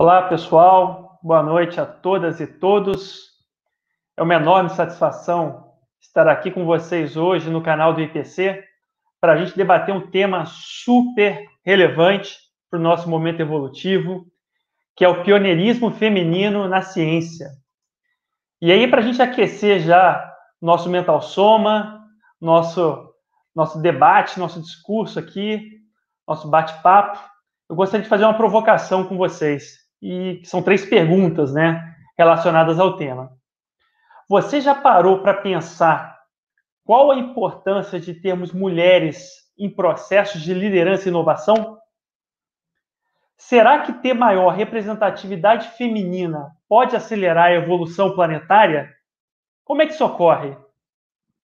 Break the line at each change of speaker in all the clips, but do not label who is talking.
Olá, pessoal. Boa noite a todas e todos. É uma enorme satisfação estar aqui com vocês hoje no canal do IPC para a gente debater um tema super relevante para o nosso momento evolutivo, que é o pioneirismo feminino na ciência. E aí, para a gente aquecer já nosso mental soma, nosso, nosso debate, nosso discurso aqui, nosso bate-papo, eu gostaria de fazer uma provocação com vocês e são três perguntas, né, relacionadas ao tema. Você já parou para pensar qual a importância de termos mulheres em processos de liderança e inovação? Será que ter maior representatividade feminina pode acelerar a evolução planetária? Como é que isso ocorre?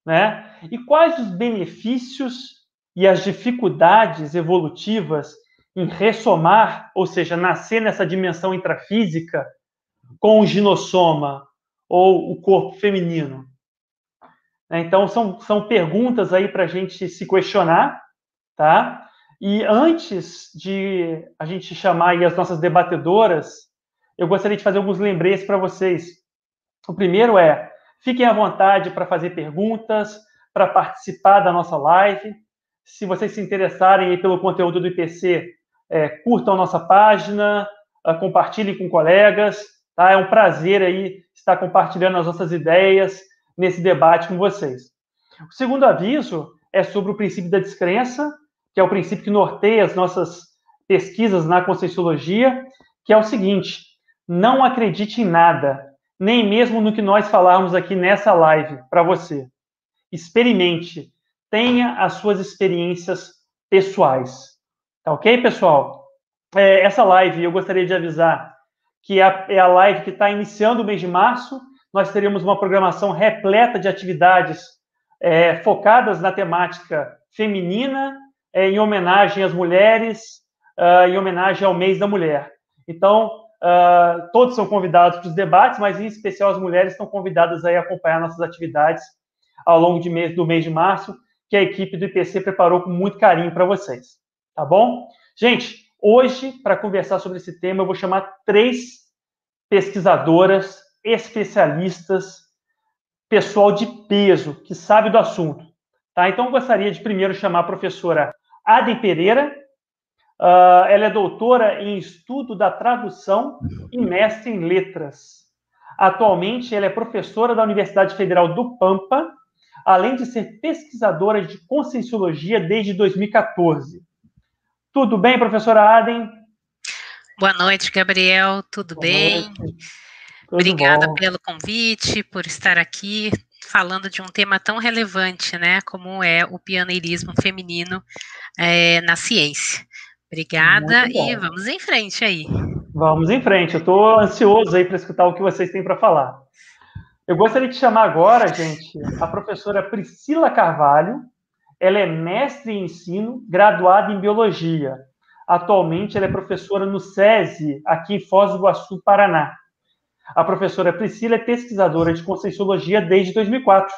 Né? E quais os benefícios e as dificuldades evolutivas em ressomar, ou seja, nascer nessa dimensão intrafísica com o ginossoma ou o corpo feminino? Né, então, são, são perguntas aí para a gente se questionar, tá? E antes de a gente chamar as nossas debatedoras, eu gostaria de fazer alguns lembretes para vocês. O primeiro é, fiquem à vontade para fazer perguntas, para participar da nossa live. Se vocês se interessarem pelo conteúdo do IPC, é, curtam nossa página, uh, compartilhem com colegas, tá? É um prazer aí estar compartilhando as nossas ideias nesse debate com vocês. O segundo aviso é sobre o princípio da descrença, que é o princípio que norteia as nossas pesquisas na Conscienciologia, que é o seguinte: não acredite em nada, nem mesmo no que nós falarmos aqui nessa live para você. Experimente, tenha as suas experiências pessoais. Tá ok, pessoal? É, essa live eu gostaria de avisar que é a, live que está iniciando o mês de março. Nós teremos uma programação repleta de atividades é, focadas na temática feminina, é, em homenagem às mulheres, uh, em homenagem ao mês da mulher. Então, uh, todos são convidados para os debates, mas em especial as mulheres estão convidadas a acompanhar nossas atividades ao longo mês, do mês de março, que a equipe do IPC preparou com muito carinho para vocês tá bom? Gente, hoje, para conversar sobre esse tema, eu vou chamar três pesquisadoras, especialistas, pessoal de peso, que sabe do assunto. Tá? Então, gostaria de primeiro chamar a professora Adem Pereira. Uh, ela é doutora em estudo da tradução e mestre em letras. Atualmente, ela é professora da Universidade Federal do Pampa, além de ser pesquisadora de conscienciologia desde 2014. Tudo bem, professora Aden?
Boa noite, Gabriel. Tudo Boa bem? Tudo Obrigada bom. pelo convite, por estar aqui falando de um tema tão relevante, né, como é o pioneirismo feminino é, na ciência. Obrigada e vamos em frente aí.
Vamos em frente. Eu estou ansioso aí para escutar o que vocês têm para falar. Eu gostaria de chamar agora, gente, a professora Priscila Carvalho, ela é mestre em ensino, graduada em biologia. Atualmente, ela é professora no SESI, aqui em Foz do Iguaçu, Paraná. A professora Priscila é pesquisadora de Conscienciologia desde 2004.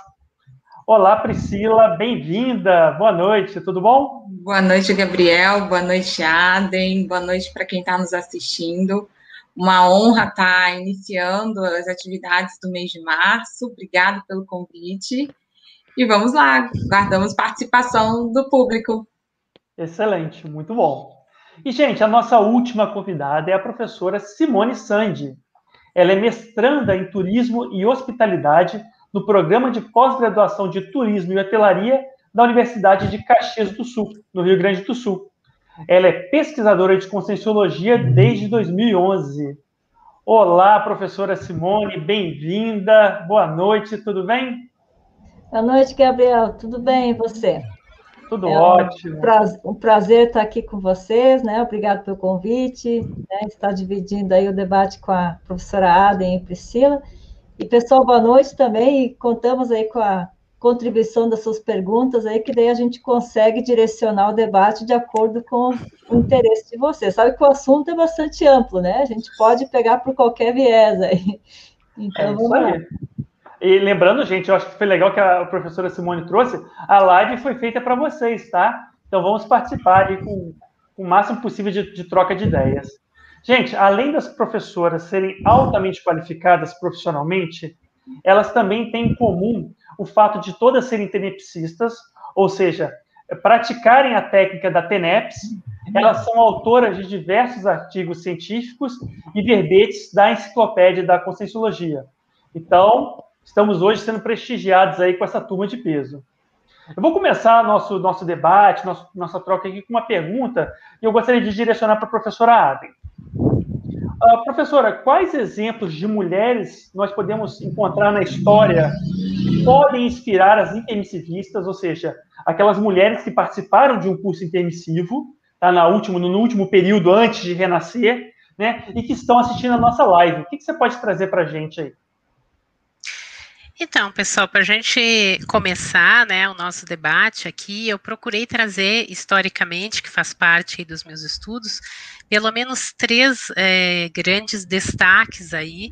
Olá, Priscila, bem-vinda. Boa noite, tudo bom?
Boa noite, Gabriel. Boa noite, Adem. Boa noite para quem está nos assistindo. Uma honra estar tá iniciando as atividades do mês de março. Obrigada pelo convite. E vamos lá, guardamos participação do público.
Excelente, muito bom. E, gente, a nossa última convidada é a professora Simone Sandi. Ela é mestranda em Turismo e Hospitalidade no programa de pós-graduação de Turismo e Hotelaria da Universidade de Caxias do Sul, no Rio Grande do Sul. Ela é pesquisadora de Conscienciologia desde 2011. Olá, professora Simone, bem-vinda. Boa noite, tudo bem?
Boa noite, Gabriel. Tudo bem e você?
Tudo é ótimo.
Um prazer, um prazer, estar aqui com vocês, né? Obrigado pelo convite, né? Estar dividindo aí o debate com a professora Aden e Priscila. E, pessoal, boa noite também. E contamos aí com a contribuição das suas perguntas aí, que daí a gente consegue direcionar o debate de acordo com o interesse de vocês. Sabe que o assunto é bastante amplo, né? A gente pode pegar por qualquer viés aí.
Então, é vamos lá. Aí. E lembrando, gente, eu acho que foi legal que a professora Simone trouxe, a live foi feita para vocês, tá? Então vamos participar aí com, com o máximo possível de, de troca de ideias. Gente, além das professoras serem altamente qualificadas profissionalmente, elas também têm em comum o fato de todas serem tenepsistas, ou seja, praticarem a técnica da TENEPS. Elas são autoras de diversos artigos científicos e verbetes da enciclopédia da Conscienciologia. Então, estamos hoje sendo prestigiados aí com essa turma de peso. Eu vou começar nosso, nosso debate, nosso, nossa troca aqui com uma pergunta que eu gostaria de direcionar para a professora Adem. Uh, professora, quais exemplos de mulheres nós podemos encontrar na história que podem inspirar as intermissivistas, ou seja, aquelas mulheres que participaram de um curso intermissivo, tá, na último, no último período antes de renascer, né, e que estão assistindo a nossa live? O que, que você pode trazer para a gente aí?
Então, pessoal, para a gente começar né, o nosso debate aqui, eu procurei trazer historicamente, que faz parte dos meus estudos, pelo menos três é, grandes destaques aí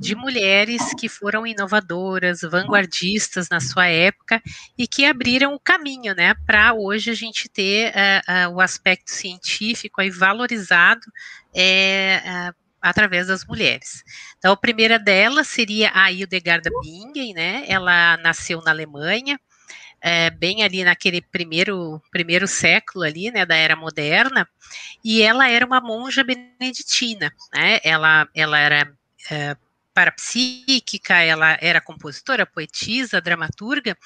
de mulheres que foram inovadoras, vanguardistas na sua época e que abriram o caminho, né, para hoje a gente ter uh, uh, o aspecto científico aí valorizado é, uh, através das mulheres. Então, a primeira delas seria a Hildegarda Bingen, né? Ela nasceu na Alemanha, é, bem ali naquele primeiro, primeiro século ali, né, da era moderna, e ela era uma monja beneditina, né? Ela, ela era é, parapsíquica, ela era compositora, poetisa, dramaturga,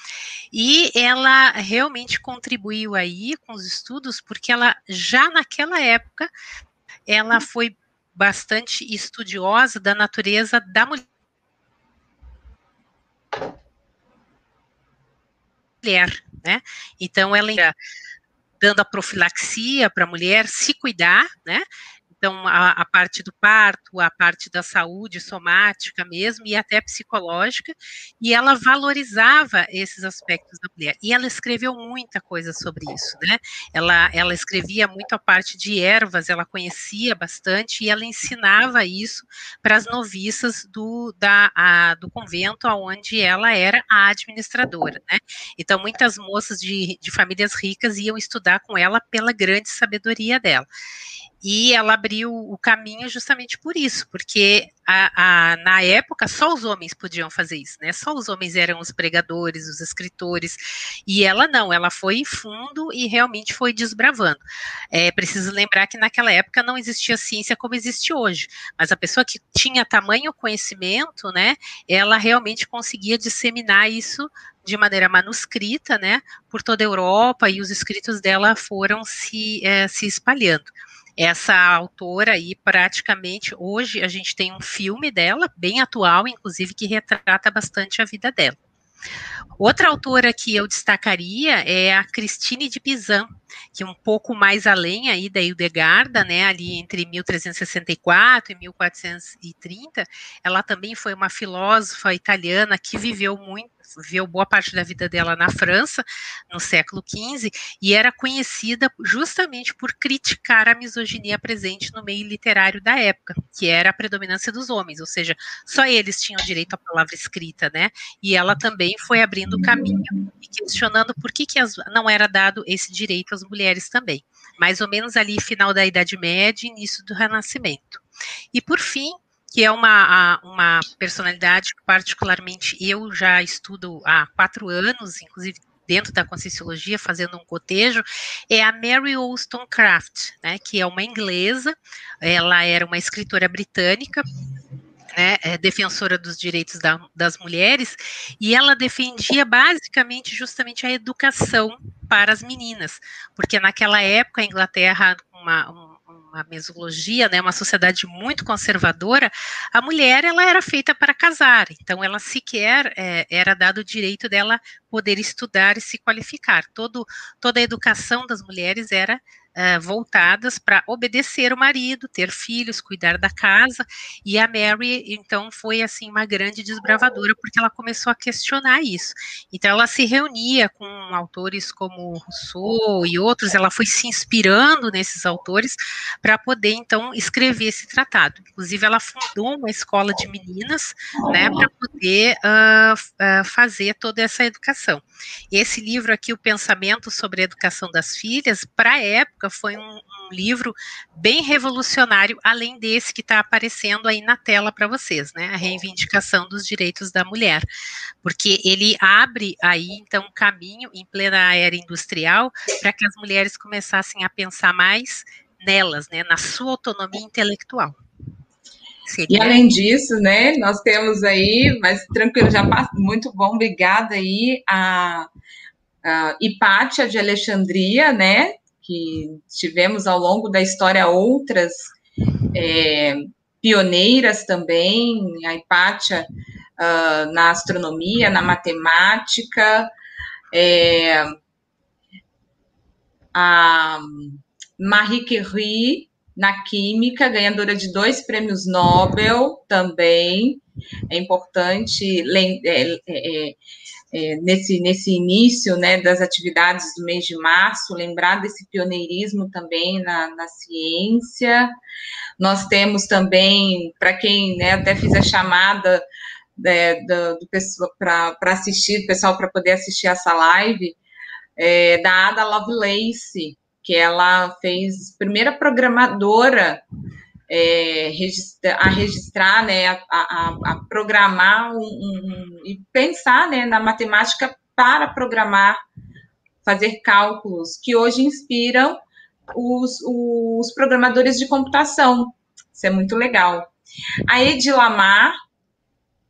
e ela realmente contribuiu aí com os estudos, porque ela já naquela época ela foi bastante estudiosa da natureza da mulher. Né? Então, ela dando a profilaxia para a mulher se cuidar, né? Então, a, a, parte do parto, a parte da saúde somática mesmo, e até psicológica, e ela valorizava esses aspectos da mulher. E ela escreveu muita coisa sobre isso, né? Ela, ela escrevia muito a parte de ervas, ela conhecia bastante, e ela ensinava isso para as noviças do, da, a, do convento onde ela era a administradora, né? Então, muitas moças de, de famílias ricas iam estudar com ela pela grande sabedoria dela. E ela abriu o caminho justamente por isso, porque a, a, na época só os homens podiam fazer isso, né? Só os homens eram os pregadores, os escritores, e ela não, ela foi fundo e realmente foi desbravando. É preciso lembrar que naquela época não existia ciência como existe hoje, mas a pessoa que tinha tamanho conhecimento, né? Ela realmente conseguia disseminar isso de maneira manuscrita, né, por toda a Europa, e os escritos dela foram se, é, se espalhando. Essa autora aí, praticamente, hoje a gente tem um filme dela, bem atual, inclusive, que retrata bastante a vida dela. Outra autora que eu destacaria é a Christine de Pizan, que um pouco mais além aí da Hildegarda, né, ali entre 1364 e 1430, ela também foi uma filósofa italiana que viveu muito viveu boa parte da vida dela na França, no século XV, e era conhecida justamente por criticar a misoginia presente no meio literário da época, que era a predominância dos homens, ou seja, só eles tinham direito à palavra escrita, né? E ela também foi abrindo caminho e questionando por que, que as, não era dado esse direito às mulheres também. Mais ou menos ali, final da Idade Média, início do Renascimento. E por fim, que é uma, uma personalidade que particularmente eu já estudo há quatro anos, inclusive dentro da Conscienciologia, fazendo um cotejo, é a Mary Wollstonecraft, né, que é uma inglesa, ela era uma escritora britânica, né, é defensora dos direitos da, das mulheres, e ela defendia basicamente justamente a educação para as meninas, porque naquela época a Inglaterra, uma, uma mesologia, né, uma sociedade muito conservadora, a mulher ela era feita para casar, então ela sequer é, era dado o direito dela poder estudar e se qualificar. Todo, toda a educação das mulheres era uh, voltadas para obedecer o marido, ter filhos, cuidar da casa. E a Mary, então, foi assim uma grande desbravadora porque ela começou a questionar isso. Então, ela se reunia com autores como Rousseau e outros. Ela foi se inspirando nesses autores para poder então escrever esse tratado. Inclusive, ela fundou uma escola de meninas, né, para poder uh, uh, fazer toda essa educação. Esse livro aqui, o pensamento sobre a educação das filhas, para a época foi um, um livro bem revolucionário, além desse que está aparecendo aí na tela para vocês, né? A reivindicação dos direitos da mulher, porque ele abre aí então um caminho em plena era industrial para que as mulheres começassem a pensar mais nelas, né? Na sua autonomia intelectual.
E além disso, né, nós temos aí, mas tranquilo, já passa, muito bom, obrigada aí a, a Hipátia de Alexandria, né, que tivemos ao longo da história outras é, pioneiras também, a Hipátia uh, na astronomia, na matemática, é, a Marie Curie, na química, ganhadora de dois prêmios Nobel também. É importante é, é, nesse, nesse início né, das atividades do mês de março, lembrar desse pioneirismo também na, na ciência. Nós temos também, para quem né, até fiz a chamada né, do, do para assistir, pessoal para poder assistir essa live, é, da Ada Lovelace, que ela fez primeira programadora é, registra, a registrar, né, a, a, a programar um, um, e pensar né, na matemática para programar, fazer cálculos, que hoje inspiram os, os programadores de computação. Isso é muito legal. A Ed Lamar,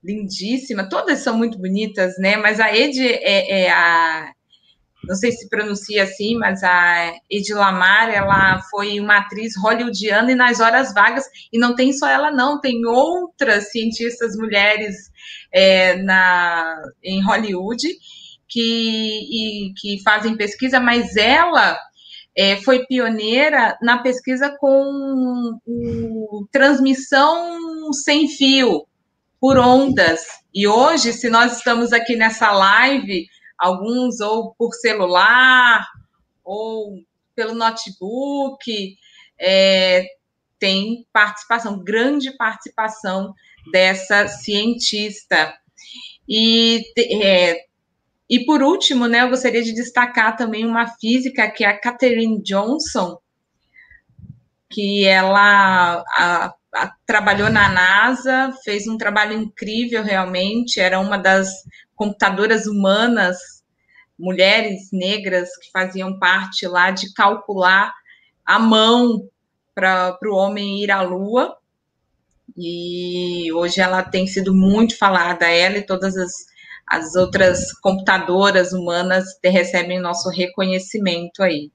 lindíssima, todas são muito bonitas, né? Mas a Ed é, é a não sei se pronuncia assim, mas a Edilamar, ela foi uma atriz hollywoodiana e nas horas vagas, e não tem só ela não, tem outras cientistas mulheres é, na, em Hollywood que, e, que fazem pesquisa, mas ela é, foi pioneira na pesquisa com o, transmissão sem fio, por ondas, e hoje, se nós estamos aqui nessa live alguns ou por celular, ou pelo notebook, é, tem participação, grande participação dessa cientista. E, é, e por último, né, eu gostaria de destacar também uma física que é a Catherine Johnson, que ela a, trabalhou na NASA, fez um trabalho incrível realmente, era uma das computadoras humanas, mulheres negras que faziam parte lá de calcular a mão para o homem ir à Lua. E hoje ela tem sido muito falada, ela e todas as, as outras computadoras humanas recebem nosso reconhecimento aí.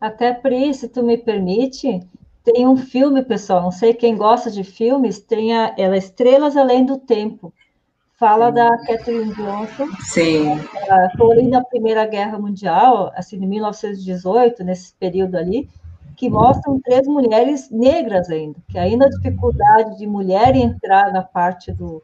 Até Pri, se tu me permite, tem um filme, pessoal, não sei quem gosta de filmes, tem a, ela Estrelas Além do Tempo fala da Catherine Johnson.
Sim.
foi ali na Primeira Guerra Mundial, assim, de 1918, nesse período ali, que mostram três mulheres negras ainda, que ainda a dificuldade de mulher entrar na parte do,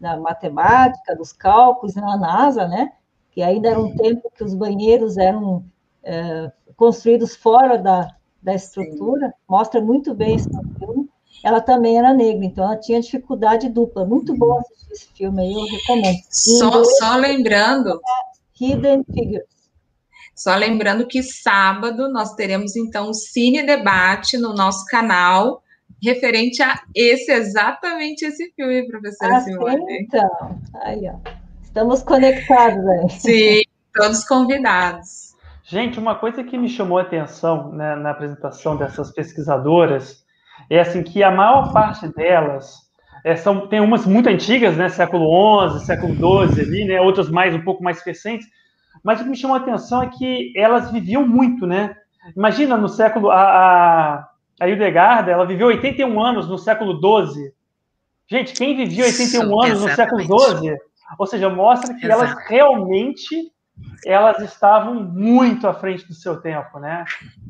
da matemática, dos cálculos na NASA, né? Que ainda era um tempo que os banheiros eram é, construídos fora da, da estrutura, mostra muito bem esse filme ela também era negra, então ela tinha dificuldade dupla. Muito bom assistir esse filme aí, eu recomendo.
Só, só lembrando.
Hidden Figures.
Só lembrando que sábado nós teremos então o Cine Debate no nosso canal, referente a esse, exatamente esse filme, professora ah, Simone.
Então, aí, ó. Estamos conectados aí.
Sim, todos convidados.
Gente, uma coisa que me chamou a atenção né, na apresentação dessas pesquisadoras é assim que a maior parte delas é, são, tem umas muito antigas, né, século XI, século XII ali, né, outras mais um pouco mais recentes, mas o que me chamou a atenção é que elas viviam muito, né? Imagina no século a, a, a Hildegarda, ela viveu 81 anos no século XII. Gente, quem vivia 81 Isso, anos no século XII? Ou seja, mostra que Exato. elas realmente elas estavam muito à frente do seu tempo, né?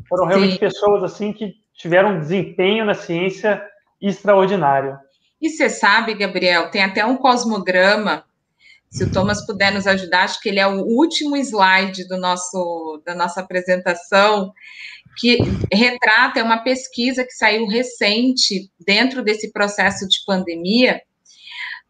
Foram realmente Sim. pessoas assim que tiveram um desempenho na ciência extraordinário.
E você sabe, Gabriel, tem até um cosmograma. Se o Thomas puder nos ajudar, acho que ele é o último slide do nosso, da nossa apresentação, que retrata é uma pesquisa que saiu recente dentro desse processo de pandemia,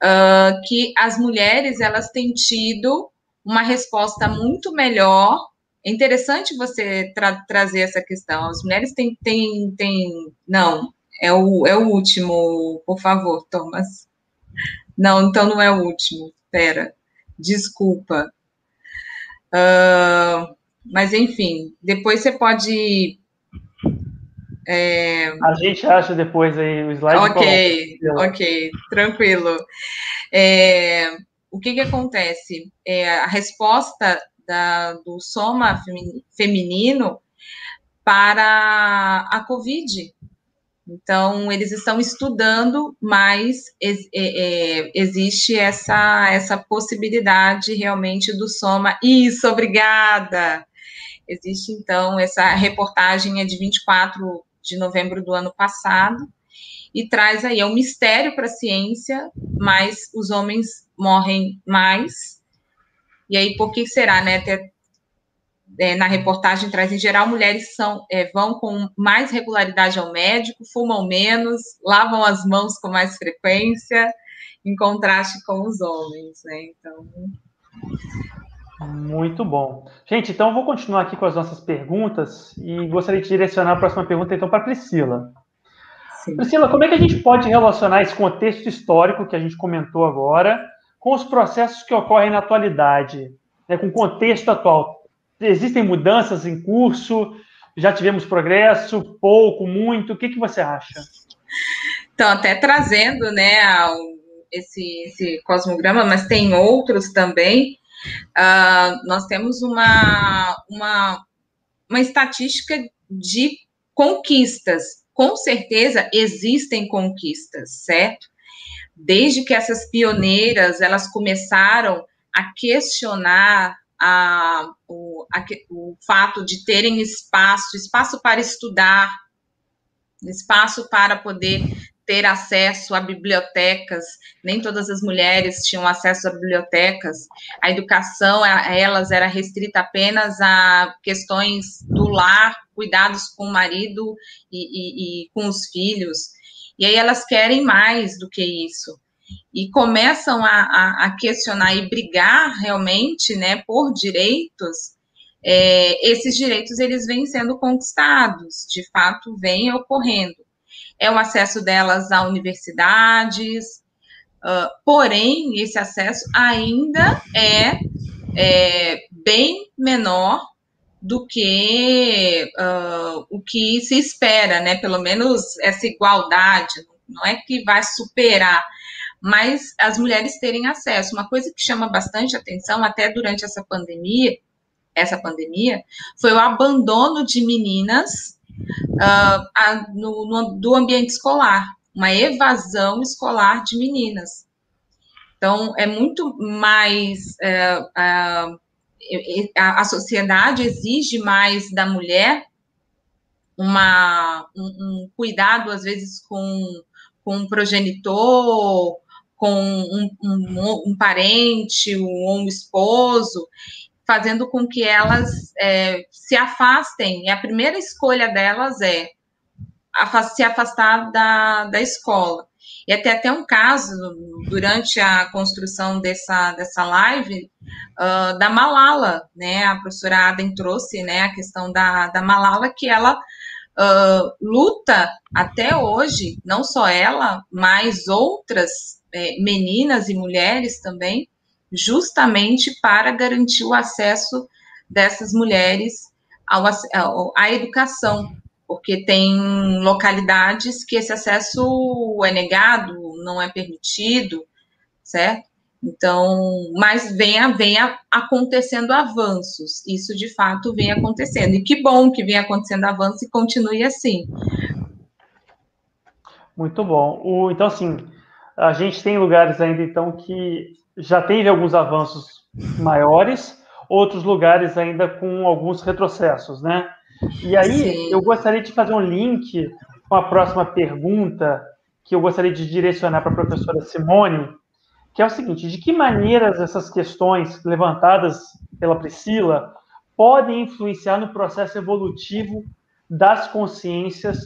uh, que as mulheres elas têm tido uma resposta muito melhor é interessante você tra trazer essa questão. As mulheres têm, têm, têm. Não, é o, é o último, por favor, Thomas. Não, então não é o último. Pera, desculpa. Uh, mas, enfim, depois você pode.
É... A gente acha depois aí o slide.
Ok, ok, tranquilo. É, o que, que acontece? É, a resposta da, do soma feminino para a Covid. Então, eles estão estudando, mas é, é, existe essa, essa possibilidade realmente do soma. Isso, obrigada! Existe, então, essa reportagem é de 24 de novembro do ano passado, e traz aí, é um mistério para a ciência, mas os homens morrem mais. E aí, por que será, né? Até, é, na reportagem traz, em geral, mulheres são, é, vão com mais regularidade ao médico, fumam menos, lavam as mãos com mais frequência, em contraste com os homens, né? Então.
Muito bom. Gente, então vou continuar aqui com as nossas perguntas e gostaria de direcionar a próxima pergunta então para Priscila. Sim. Priscila, como é que a gente pode relacionar esse contexto histórico que a gente comentou agora com os processos que ocorrem na atualidade, né, com o contexto atual? Existem mudanças em curso? Já tivemos progresso? Pouco? Muito? O que, que você acha?
Então, até trazendo né, esse, esse cosmograma, mas tem outros também. Uh, nós temos uma, uma, uma estatística de conquistas com certeza existem conquistas, certo? Desde que essas pioneiras elas começaram a questionar a, o, a, o fato de terem espaço, espaço para estudar, espaço para poder ter acesso a bibliotecas, nem todas as mulheres tinham acesso a bibliotecas, a educação a elas era restrita apenas a questões do lar, cuidados com o marido e, e, e com os filhos, e aí elas querem mais do que isso, e começam a, a, a questionar e brigar realmente, né, por direitos, é, esses direitos eles vêm sendo conquistados, de fato vêm ocorrendo. É o acesso delas a universidades, uh, porém, esse acesso ainda é, é bem menor do que uh, o que se espera, né? Pelo menos essa igualdade, não é que vai superar, mas as mulheres terem acesso. Uma coisa que chama bastante atenção, até durante essa pandemia, essa pandemia, foi o abandono de meninas uh, a, no, no, do ambiente escolar, uma evasão escolar de meninas. Então, é muito mais. É, a, a, sociedade exige mais da mulher uma, um, um cuidado, às vezes, com, com um progenitor, com um, um, um parente, ou um esposo, fazendo com que elas é, se afastem. E a primeira escolha delas é se afastar da, da escola. E até até um caso, durante a construção dessa, dessa live, uh, da Malala, né? A professora Aden trouxe né, a questão da, da Malala, que ela uh, luta até hoje, não só ela, mas outras é, meninas e mulheres também, justamente para garantir o acesso dessas mulheres à educação, porque tem localidades que esse acesso é negado, não é permitido, certo? Então, mas vem, vem acontecendo avanços, isso de fato vem acontecendo, e que bom que vem acontecendo avanços e continue assim.
Muito bom. O, então, assim, a gente tem lugares ainda, então, que já teve alguns avanços maiores, outros lugares ainda com alguns retrocessos, né? E aí Sim. eu gostaria de fazer um link com a próxima pergunta que eu gostaria de direcionar para a professora Simone, que é o seguinte: de que maneiras essas questões levantadas pela Priscila podem influenciar no processo evolutivo das consciências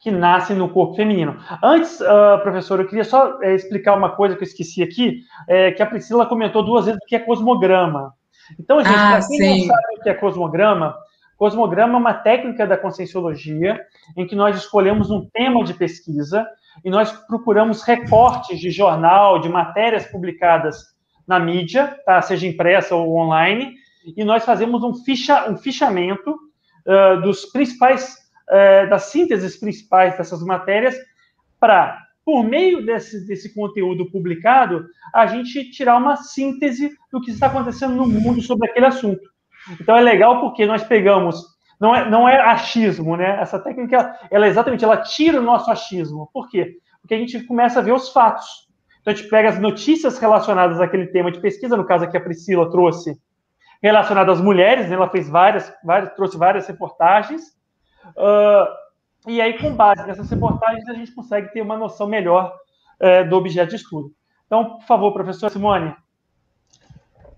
que nascem no corpo feminino. Antes, uh, professor, eu queria só é, explicar uma coisa que eu esqueci aqui, é, que a Priscila comentou duas vezes o que é cosmograma. Então, gente, ah, para quem sim. não sabe o que é cosmograma, cosmograma é uma técnica da conscienciologia em que nós escolhemos um tema de pesquisa e nós procuramos recortes de jornal, de matérias publicadas na mídia, tá? seja impressa ou online, e nós fazemos um, ficha, um fichamento uh, dos principais, uh, das sínteses principais dessas matérias, para, por meio desse, desse conteúdo publicado, a gente tirar uma síntese do que está acontecendo no mundo sobre aquele assunto. Então é legal porque nós pegamos, não é, não é achismo, né? Essa técnica, ela é exatamente, ela tira o nosso achismo. Por quê? Porque a gente começa a ver os fatos. Então a gente pega as notícias relacionadas àquele tema de pesquisa, no caso aqui a Priscila trouxe relacionado às mulheres, né? ela fez várias, várias, trouxe várias reportagens, uh, e aí com base nessas reportagens a gente consegue ter uma noção melhor uh, do objeto de estudo. Então, por favor, professora Simone.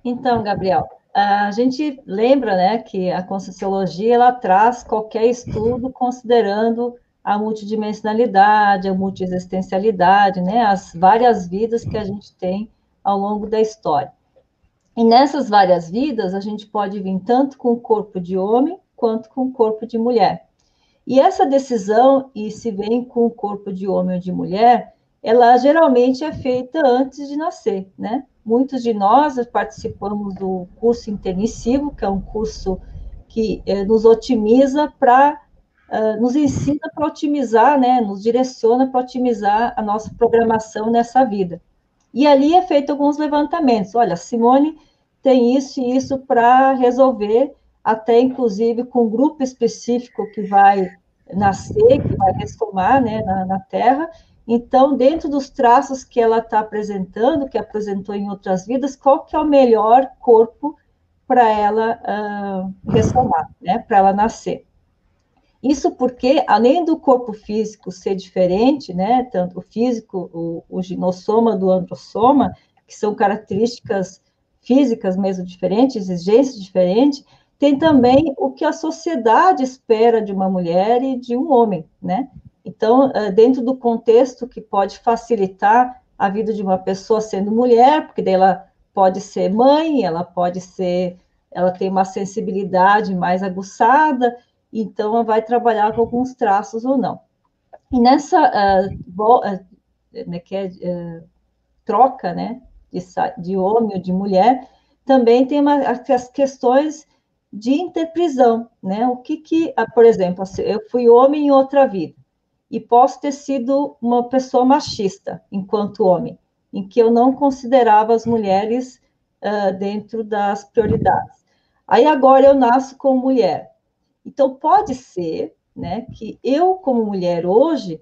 Então, Gabriel, a gente lembra, né, que a Conscienciologia, ela traz qualquer estudo considerando a multidimensionalidade, a multiexistencialidade, né, as várias vidas que a gente tem ao longo da história. E nessas várias vidas, a gente pode vir tanto com o corpo de homem quanto com o corpo de mulher. E essa decisão, e se vem com o corpo de homem ou de mulher, ela geralmente é feita antes de nascer, né? Muitos de nós participamos do curso intermissivo, que é um curso que eh, nos otimiza para, uh, nos ensina para otimizar, né? Nos direciona para otimizar a nossa programação nessa vida. E ali é feito alguns levantamentos. Olha, Simone tem isso e isso para resolver, até inclusive com um grupo específico que vai nascer, que vai ressomar né, na, na Terra. Então, dentro dos traços que ela está apresentando, que apresentou em outras vidas, qual que é o melhor corpo para ela uh, ressomar, né, para ela nascer? Isso porque, além do corpo físico ser diferente, né, tanto o físico, o, o ginossoma do androssoma, que são características físicas mesmo diferentes, exigências diferentes, tem também o que a sociedade espera de uma mulher e de um homem, né? Então, eh, dentro do contexto que pode facilitar a vida de uma pessoa sendo mulher, porque daí ela pode ser mãe, ela pode ser, ela tem uma sensibilidade mais aguçada, então ela vai trabalhar com alguns traços ou não. E nessa uh, uh, que é, uh, troca, né, de, de homem ou de mulher, também tem uma, as questões de interprisão, né? O que que, ah, por exemplo, assim, eu fui homem em outra vida e posso ter sido uma pessoa machista enquanto homem, em que eu não considerava as mulheres uh, dentro das prioridades. Aí agora eu nasço como mulher. Então pode ser, né, que eu como mulher hoje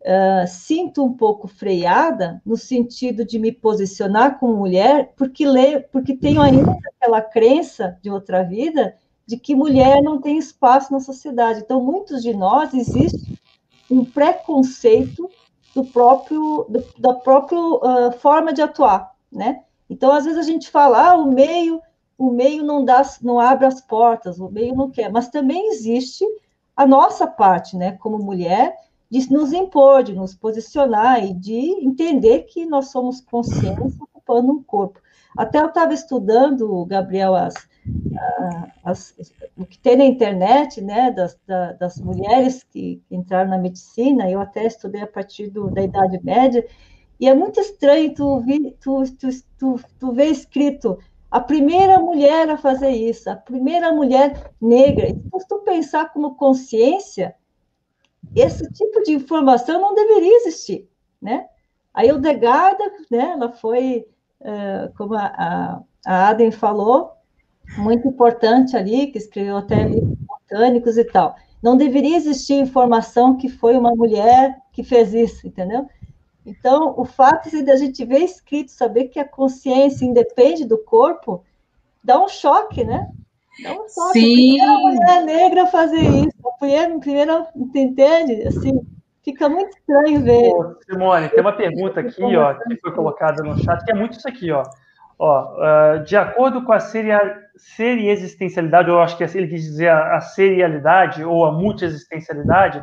uh, sinto um pouco freada no sentido de me posicionar como mulher, porque, le, porque tenho ainda aquela crença de outra vida de que mulher não tem espaço na sociedade. Então, muitos de nós existe um preconceito do próprio do, da própria uh, forma de atuar, né? Então, às vezes a gente fala, ah, o meio o meio não dá, não abre as portas, o meio não quer, mas também existe a nossa parte, né, como mulher, de nos impor, de nos posicionar e de entender que nós somos conscientes ocupando um corpo. Até eu estava estudando, Gabriel, as, as, o que tem na internet, né, das, das mulheres que entraram na medicina, eu até estudei a partir do, da Idade Média, e é muito estranho tu, tu, tu, tu, tu ver escrito a primeira mulher a fazer isso, a primeira mulher negra. Então, se tu pensar como consciência, esse tipo de informação não deveria existir, né? A Hildegarda, né, ela foi, uh, como a, a, a Aden falou, muito importante ali, que escreveu até livros botânicos e tal. Não deveria existir informação que foi uma mulher que fez isso, entendeu? Então, o fato de a gente ver escrito, saber que a consciência independe do corpo, dá um choque, né?
Não só Sim.
a mulher negra fazer isso, a primeira, primeira entende? Assim, fica muito estranho ver. Ô,
Simone, tem uma pergunta aqui, ó, que foi colocada no chat, que é muito isso aqui, ó. Ó, uh, de acordo com a seria, ou acho que ele quis dizer a, a serialidade ou a multiexistencialidade,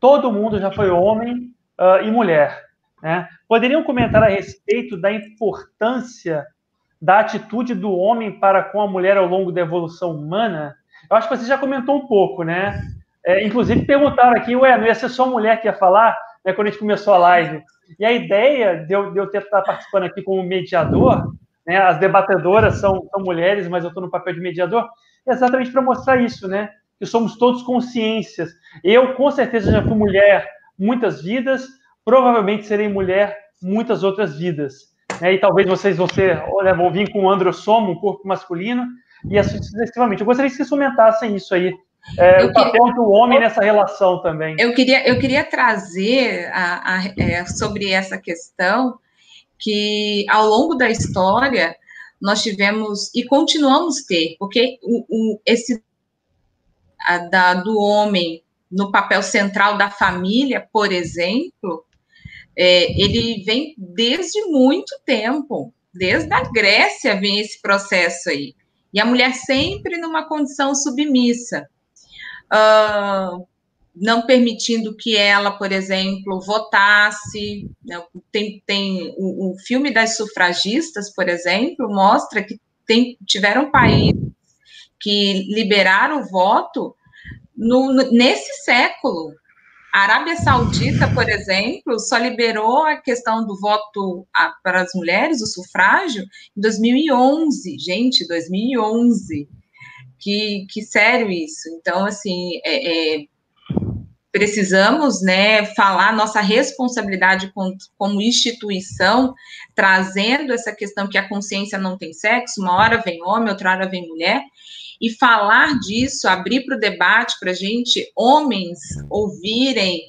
todo mundo já foi homem uh, e mulher. Né? Poderiam comentar a respeito da importância da atitude do homem para com a mulher ao longo da evolução humana, eu acho que você já comentou um pouco, né? É, inclusive perguntaram aqui, ué, não ia ser só mulher que ia falar, né, quando a gente começou a live. E a ideia de eu, de eu ter estar participando aqui como mediador, né, as debatedoras são, são mulheres, mas eu estou no papel de mediador, exatamente para mostrar isso, né? Que somos todos consciências. Eu, com certeza, já fui mulher muitas vidas, provavelmente serei mulher muitas outras vidas. Né? E talvez vocês vão, ser, olha, vão vir com um androssomo, um corpo masculino, e assim sucessivamente. Eu gostaria que vocês comentassem isso aí, é, o papel queria, do homem nessa relação também.
Eu queria, eu queria trazer a, a, é, sobre essa questão que ao longo da história nós tivemos e continuamos ter, porque o, o esse a, da, do homem no papel central da família, por exemplo, é, ele vem desde muito tempo, desde a Grécia vem esse processo aí. E a mulher sempre numa condição submissa, uh, não permitindo que ela, por exemplo, votasse. Né? Tem, tem o, o, filme das sufragistas, por exemplo, mostra que tem, tiveram países que liberaram o voto no, nesse século. A Arábia Saudita, por exemplo, só liberou a questão do voto a, para as mulheres, o sufrágio, em 2011. Gente, 2011. Que, que sério isso. Então, assim, é, é, precisamos né, falar nossa responsabilidade com, como instituição, trazendo essa questão que a consciência não tem sexo, uma hora vem homem, outra hora vem mulher, e falar disso, abrir para o debate, para a gente, homens, ouvirem,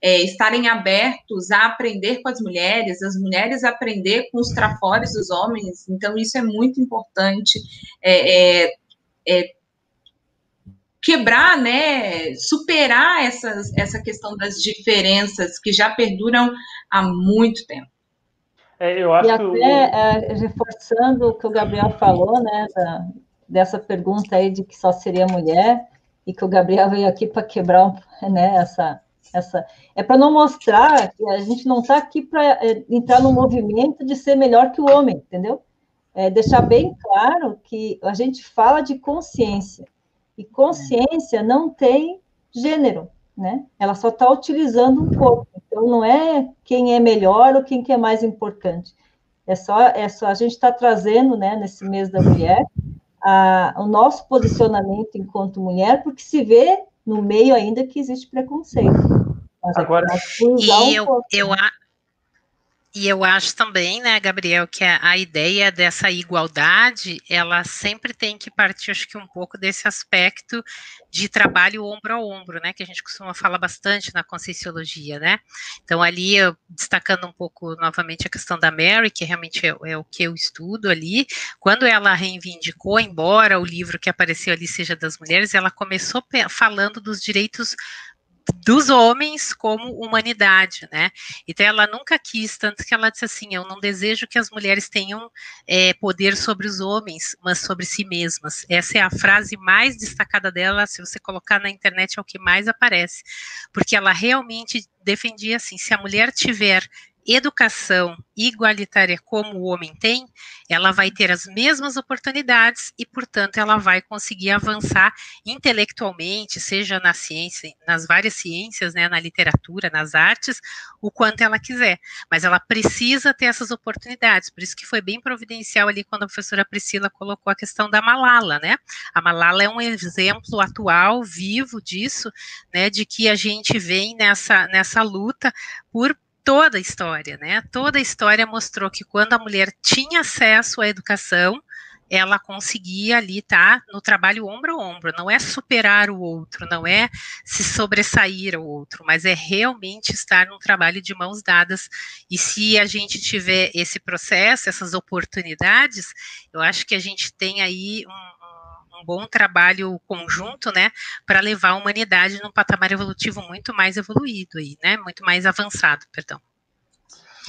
é, estarem abertos a aprender com as mulheres, as mulheres aprender com os trafores dos homens. Então, isso é muito importante. É, é, é quebrar, né, superar essas, essa questão das diferenças que já perduram há muito tempo.
É, eu acho e até é, reforçando o que o Gabriel falou, né, da, dessa pergunta aí de que só seria mulher, e que o Gabriel veio aqui para quebrar né, essa, essa. É para não mostrar que a gente não está aqui para é, entrar no movimento de ser melhor que o homem, entendeu? É deixar bem claro que a gente fala de consciência, e consciência não tem gênero, né? Ela só está utilizando um corpo. Então, não é quem é melhor ou quem que é mais importante. É só, é só a gente está trazendo, né, nesse mês da mulher, a, o nosso posicionamento enquanto mulher, porque se vê no meio ainda que existe preconceito.
Mas Agora, e eu, eu, e eu acho também, né, Gabriel, que a, a, ideia dessa igualdade, ela sempre tem que partir, acho que um pouco desse aspecto de trabalho ombro a ombro, né, que a gente costuma falar bastante na conscienciologia, né. Então, ali, eu, destacando um pouco novamente a questão da Mary, que realmente é, é o que eu estudo ali, quando ela reivindicou, embora o livro que apareceu ali seja das mulheres, ela começou falando dos direitos dos homens como humanidade, né? Então ela nunca quis, tanto que ela disse assim: eu não desejo que as mulheres tenham é, poder sobre os homens, mas sobre si mesmas. Essa é a frase mais destacada dela. Se você colocar na internet, é o que mais aparece, porque ela realmente defendia assim: se a mulher tiver educação igualitária como o homem tem, ela vai ter as mesmas oportunidades e, portanto, ela vai conseguir avançar intelectualmente, seja na ciência, nas várias ciências, né, na literatura, nas artes, o quanto ela quiser. Mas ela precisa ter essas oportunidades. Por isso que foi bem providencial ali quando a professora Priscila colocou a questão da Malala, né? A Malala é um exemplo atual, vivo disso, né, de que a gente vem nessa nessa luta por toda a história, né? Toda a história mostrou que quando a mulher tinha acesso à educação, ela conseguia ali estar tá, no trabalho ombro a ombro, não é superar o outro, não é se sobressair ao outro, mas é realmente estar num trabalho de mãos dadas. E se a gente tiver esse processo, essas oportunidades, eu acho que a gente tem aí um, um bom trabalho conjunto, né, para levar a humanidade num patamar evolutivo muito mais evoluído aí, né, muito mais avançado, perdão.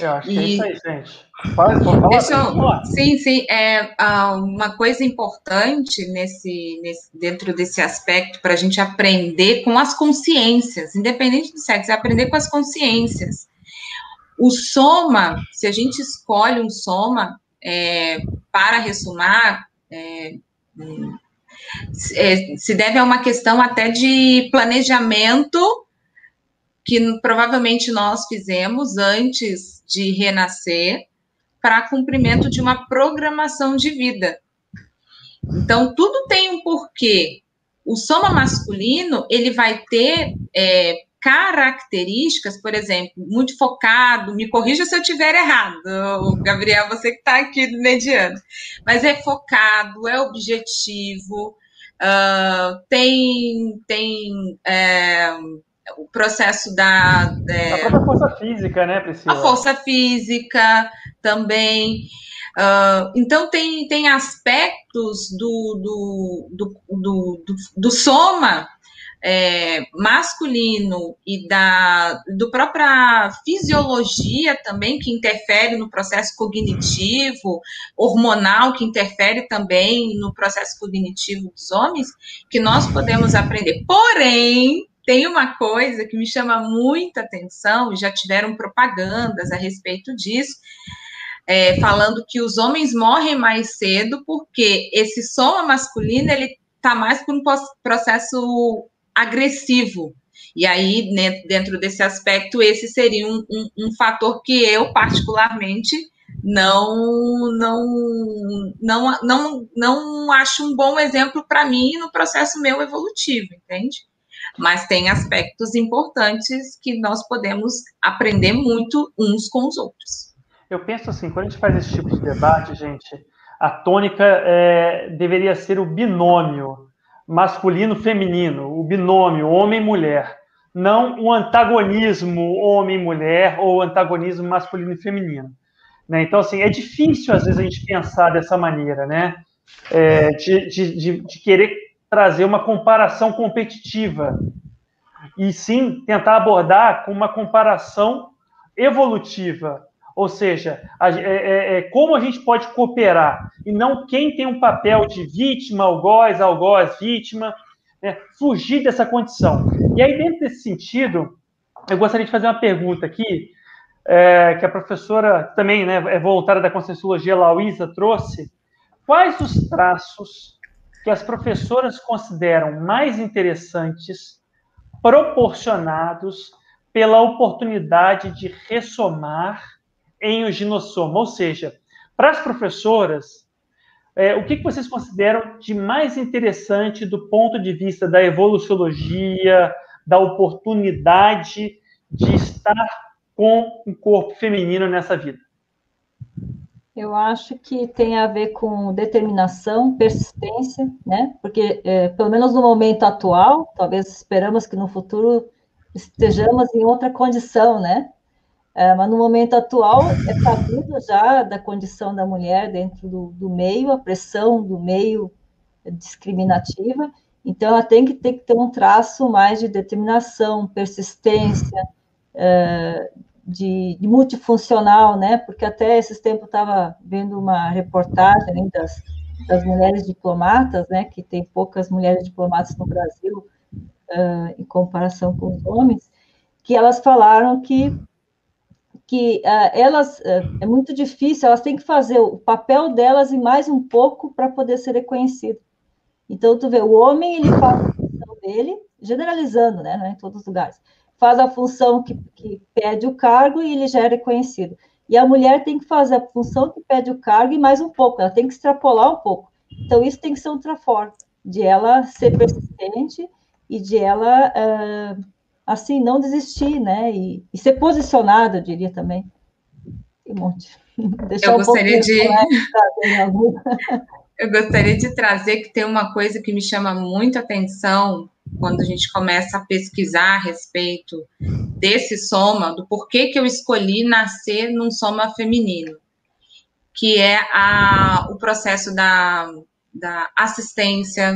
Eu acho que e... é isso aí, gente. Faz, falar,
Deixa eu... Sim, sim. É, uma coisa importante nesse, nesse dentro desse aspecto para a gente aprender com as consciências, independente do sexo, é aprender com as consciências. O soma, se a gente escolhe um soma, é, para ressumar, é, é, se deve a uma questão até de planejamento que provavelmente nós fizemos antes de renascer para cumprimento de uma programação de vida. Então, tudo tem um porquê. O soma masculino, ele vai ter é, características, por exemplo, muito focado, me corrija se eu estiver errado, Gabriel, você que está aqui mediano, mas é focado, é objetivo, uh, tem, tem é, o processo da...
É, a própria força física, né, Priscila?
A força física também... Uh, então, tem, tem aspectos do, do, do, do, do, do soma é, masculino e da do própria fisiologia também que interfere no processo cognitivo, hormonal que interfere também no processo cognitivo dos homens, que nós podemos aprender. Porém, tem uma coisa que me chama muita atenção, e já tiveram propagandas a respeito disso, é, falando que os homens morrem mais cedo porque esse soma masculino ele está mais por um processo agressivo. E aí, né, dentro desse aspecto, esse seria um, um, um, fator que eu, particularmente, não, não, não, não, não acho um bom exemplo para mim no processo meu evolutivo, entende? Mas tem aspectos importantes que nós podemos aprender muito uns com os outros.
Eu penso assim, quando a gente faz esse tipo de debate, gente, a tônica é, deveria ser o binômio masculino-feminino, o binômio homem-mulher, não o antagonismo homem-mulher ou antagonismo masculino e feminino. Né? Então, assim, é difícil às vezes a gente pensar dessa maneira, né? É, de, de, de, querer trazer uma comparação competitiva e sim tentar abordar com uma comparação evolutiva, ou seja, a, é, é, é, como a gente pode cooperar e não quem tem um papel de vítima, algoz, algoz, vítima, né, fugir dessa condição. E aí, dentro desse sentido, eu gostaria de fazer uma pergunta aqui, é, que a professora também né, é voluntária da Conscienciologia, Lauísa, trouxe. Quais os traços que as professoras consideram mais interessantes, proporcionados pela oportunidade de ressomar em ginossoma. Ou seja, para as professoras, é, o que, que vocês consideram de mais interessante do ponto de vista da evoluciologia, da oportunidade de estar com um corpo feminino nessa vida?
Eu acho que tem a ver com determinação, persistência, né? Porque, é, pelo menos no momento atual, talvez esperamos que no futuro estejamos em outra condição, né? É, mas no momento atual é sabido já da condição da mulher dentro do, do, meio, a pressão do meio discriminativa, então ela tem que, ter que ter um traço mais de determinação, persistência, é, de, de, multifuncional, né? Porque até esses tempos estava vendo uma reportagem das, das mulheres diplomatas, né? Que tem poucas mulheres diplomatas no Brasil uh, em comparação com os homens, que elas falaram que que uh, elas uh, é muito difícil, elas têm que fazer o papel delas e mais um pouco para poder ser reconhecido. Então, tu vê, o homem, ele faz a função dele, generalizando, né, não é em todos os lugares, faz a função que, que pede o cargo e ele já é reconhecido. E a mulher tem que fazer a função que pede o cargo e mais um pouco, ela tem que extrapolar um pouco. Então, isso tem que ser um trafor, de ela ser persistente e de ela uh, assim, não desistir, né? E, e ser posicionado, eu diria também. Um monte.
Deixar eu gostaria um de. eu gostaria de trazer que tem uma coisa que me chama muito atenção quando a gente começa a pesquisar a respeito desse soma, do porquê que eu escolhi nascer num soma feminino, que é a, o processo da, da assistência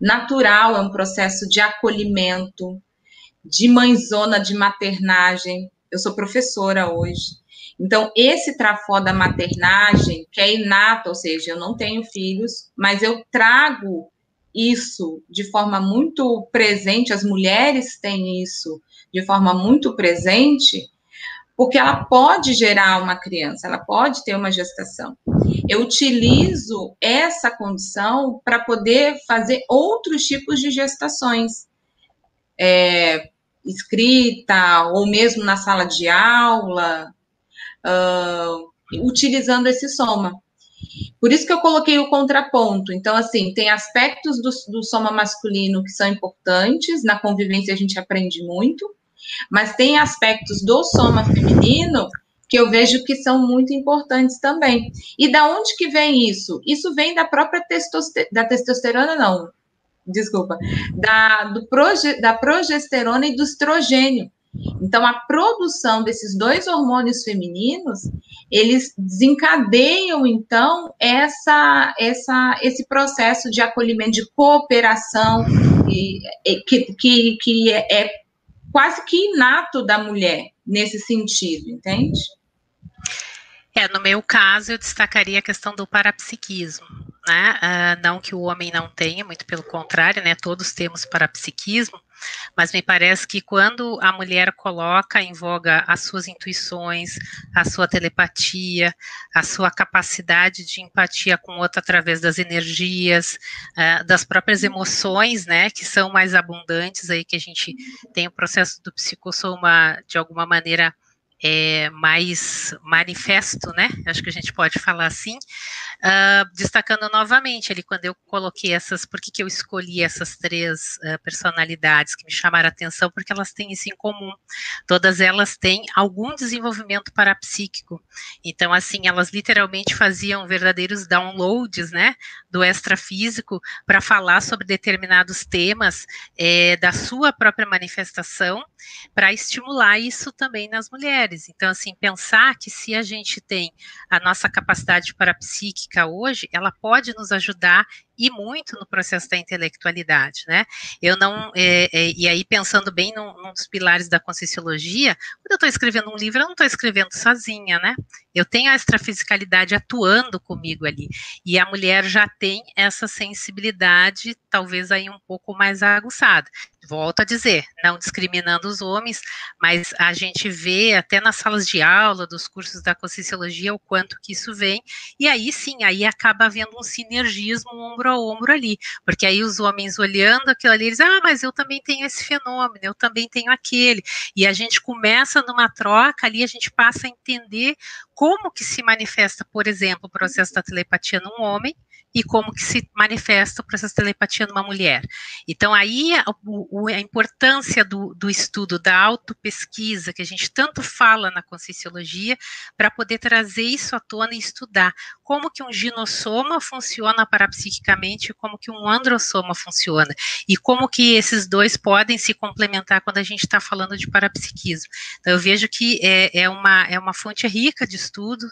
natural, é um processo de acolhimento, de mãezona, de maternagem. Eu sou professora hoje. Então, esse trafó da maternagem, que é inato, ou seja, eu não tenho filhos, mas eu trago isso de forma muito presente, as mulheres têm isso de forma muito presente, porque ela pode gerar uma criança, ela pode ter uma gestação. Eu utilizo essa condição para poder fazer outros tipos de gestações. É, escrita, ou mesmo na sala de aula, uh, utilizando esse soma. Por isso que eu coloquei o contraponto. Então, assim, tem aspectos do, do soma masculino que são importantes, na convivência a gente aprende muito, mas tem aspectos do soma feminino que eu vejo que são muito importantes também. E da onde que vem isso? Isso vem da própria testosterona, da testosterona, não, desculpa, da, do proge, da progesterona e do estrogênio. Então, a produção desses dois hormônios femininos, eles desencadeiam, então, essa, essa, esse processo de acolhimento, de cooperação, e, que, que, que é, é quase que inato da mulher nesse sentido, entende?
É, no meu caso, eu destacaria a questão do parapsiquismo, né? Uh, não que o homem não tenha, muito pelo contrário, né? Todos temos parapsiquismo, mas me parece que quando a mulher coloca em voga as suas intuições, a sua telepatia, a sua capacidade de empatia com o outro através das energias, uh, das próprias emoções, né, que são mais abundantes aí que a gente tem o processo do psicossoma de alguma maneira é, mais manifesto, né? Acho que a gente pode falar assim. Uh, destacando novamente ali, quando eu coloquei essas, por que, eu escolhi essas três uh, personalidades que me chamaram a atenção, porque elas têm isso em comum. Todas elas têm algum desenvolvimento parapsíquico. Então, assim, elas literalmente faziam verdadeiros downloads, né? Do extrafísico para falar sobre determinados temas é, da sua própria manifestação, para estimular isso também nas mulheres. Então, assim, pensar que se a gente tem a nossa capacidade parapsíquica hoje, ela pode nos ajudar e muito no processo da intelectualidade, né? Eu não, é, é, e aí pensando bem num, num, dos pilares da Conscienciologia, quando eu estou escrevendo um livro, eu não estou escrevendo sozinha, né? Eu tenho a extrafisicalidade atuando comigo ali, e a mulher já tem essa sensibilidade, talvez aí um pouco mais aguçada. Volto a dizer, não discriminando os homens, mas a gente vê até nas salas de aula dos cursos da Conscienciologia o quanto que isso vem, e aí sim, aí acaba havendo um sinergismo ombro a ombro ali, porque aí os homens olhando aquilo ali, eles, ah, mas eu também tenho esse fenômeno, eu também tenho aquele, e a gente começa numa troca ali, a gente passa a entender como que se manifesta, por exemplo, o processo da telepatia num homem, e como que se manifesta o processo de telepatia numa mulher. Então, aí a, a importância do, do, estudo, da autopesquisa, que a gente tanto fala na Conscienciologia, para poder trazer isso à tona e estudar como que um ginossoma funciona parapsiquicamente como que um androssoma funciona, e como que esses dois podem se complementar quando a gente está falando de parapsiquismo. Então, eu vejo que é, é, uma, é uma fonte rica de estudo,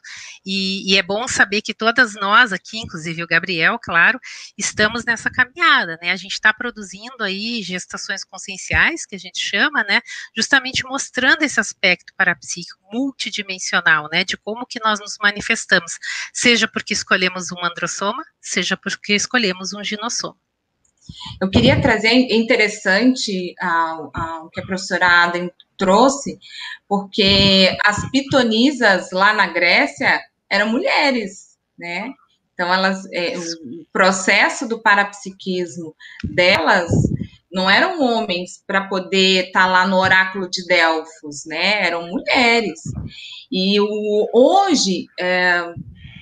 e, e é bom saber que todas nós aqui, inclusive o Gabriel, Gabriel, claro, estamos nessa caminhada, né? A gente está produzindo aí gestações conscienciais, que a gente chama, né? Justamente mostrando esse aspecto parapsíquico multidimensional, né? De como que nós nos manifestamos, seja porque escolhemos um androssoma, seja porque escolhemos um ginossoma.
Eu queria trazer interessante o que a professora Adam trouxe, porque as pitonisas lá na Grécia eram mulheres, né? Então, elas, é, o processo do parapsiquismo delas não eram homens para poder estar tá lá no oráculo de Delfos, né? Eram mulheres. E o, hoje, é,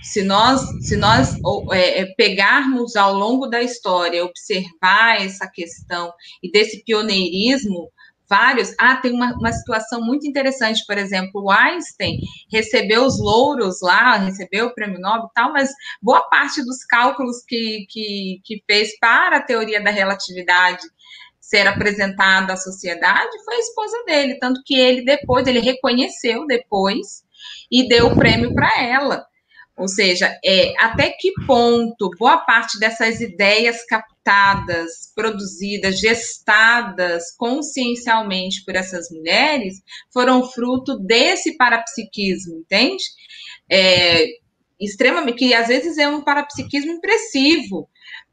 se nós, se nós é, é, pegarmos ao longo da história, observar essa questão e desse pioneirismo vários. Ah, tem uma, uma situação muito interessante, por exemplo, o Einstein recebeu os louros lá, recebeu o prêmio Nobel e tal, mas boa parte dos cálculos que, que, que fez para a teoria da relatividade ser apresentada à sociedade foi a esposa dele, tanto que ele depois, ele reconheceu depois e deu o prêmio para ela. Ou seja, é, até que ponto boa parte dessas ideias captadas, produzidas, gestadas consciencialmente por essas mulheres foram fruto desse parapsiquismo, entende? É, extremamente, que às vezes é um parapsiquismo impressivo,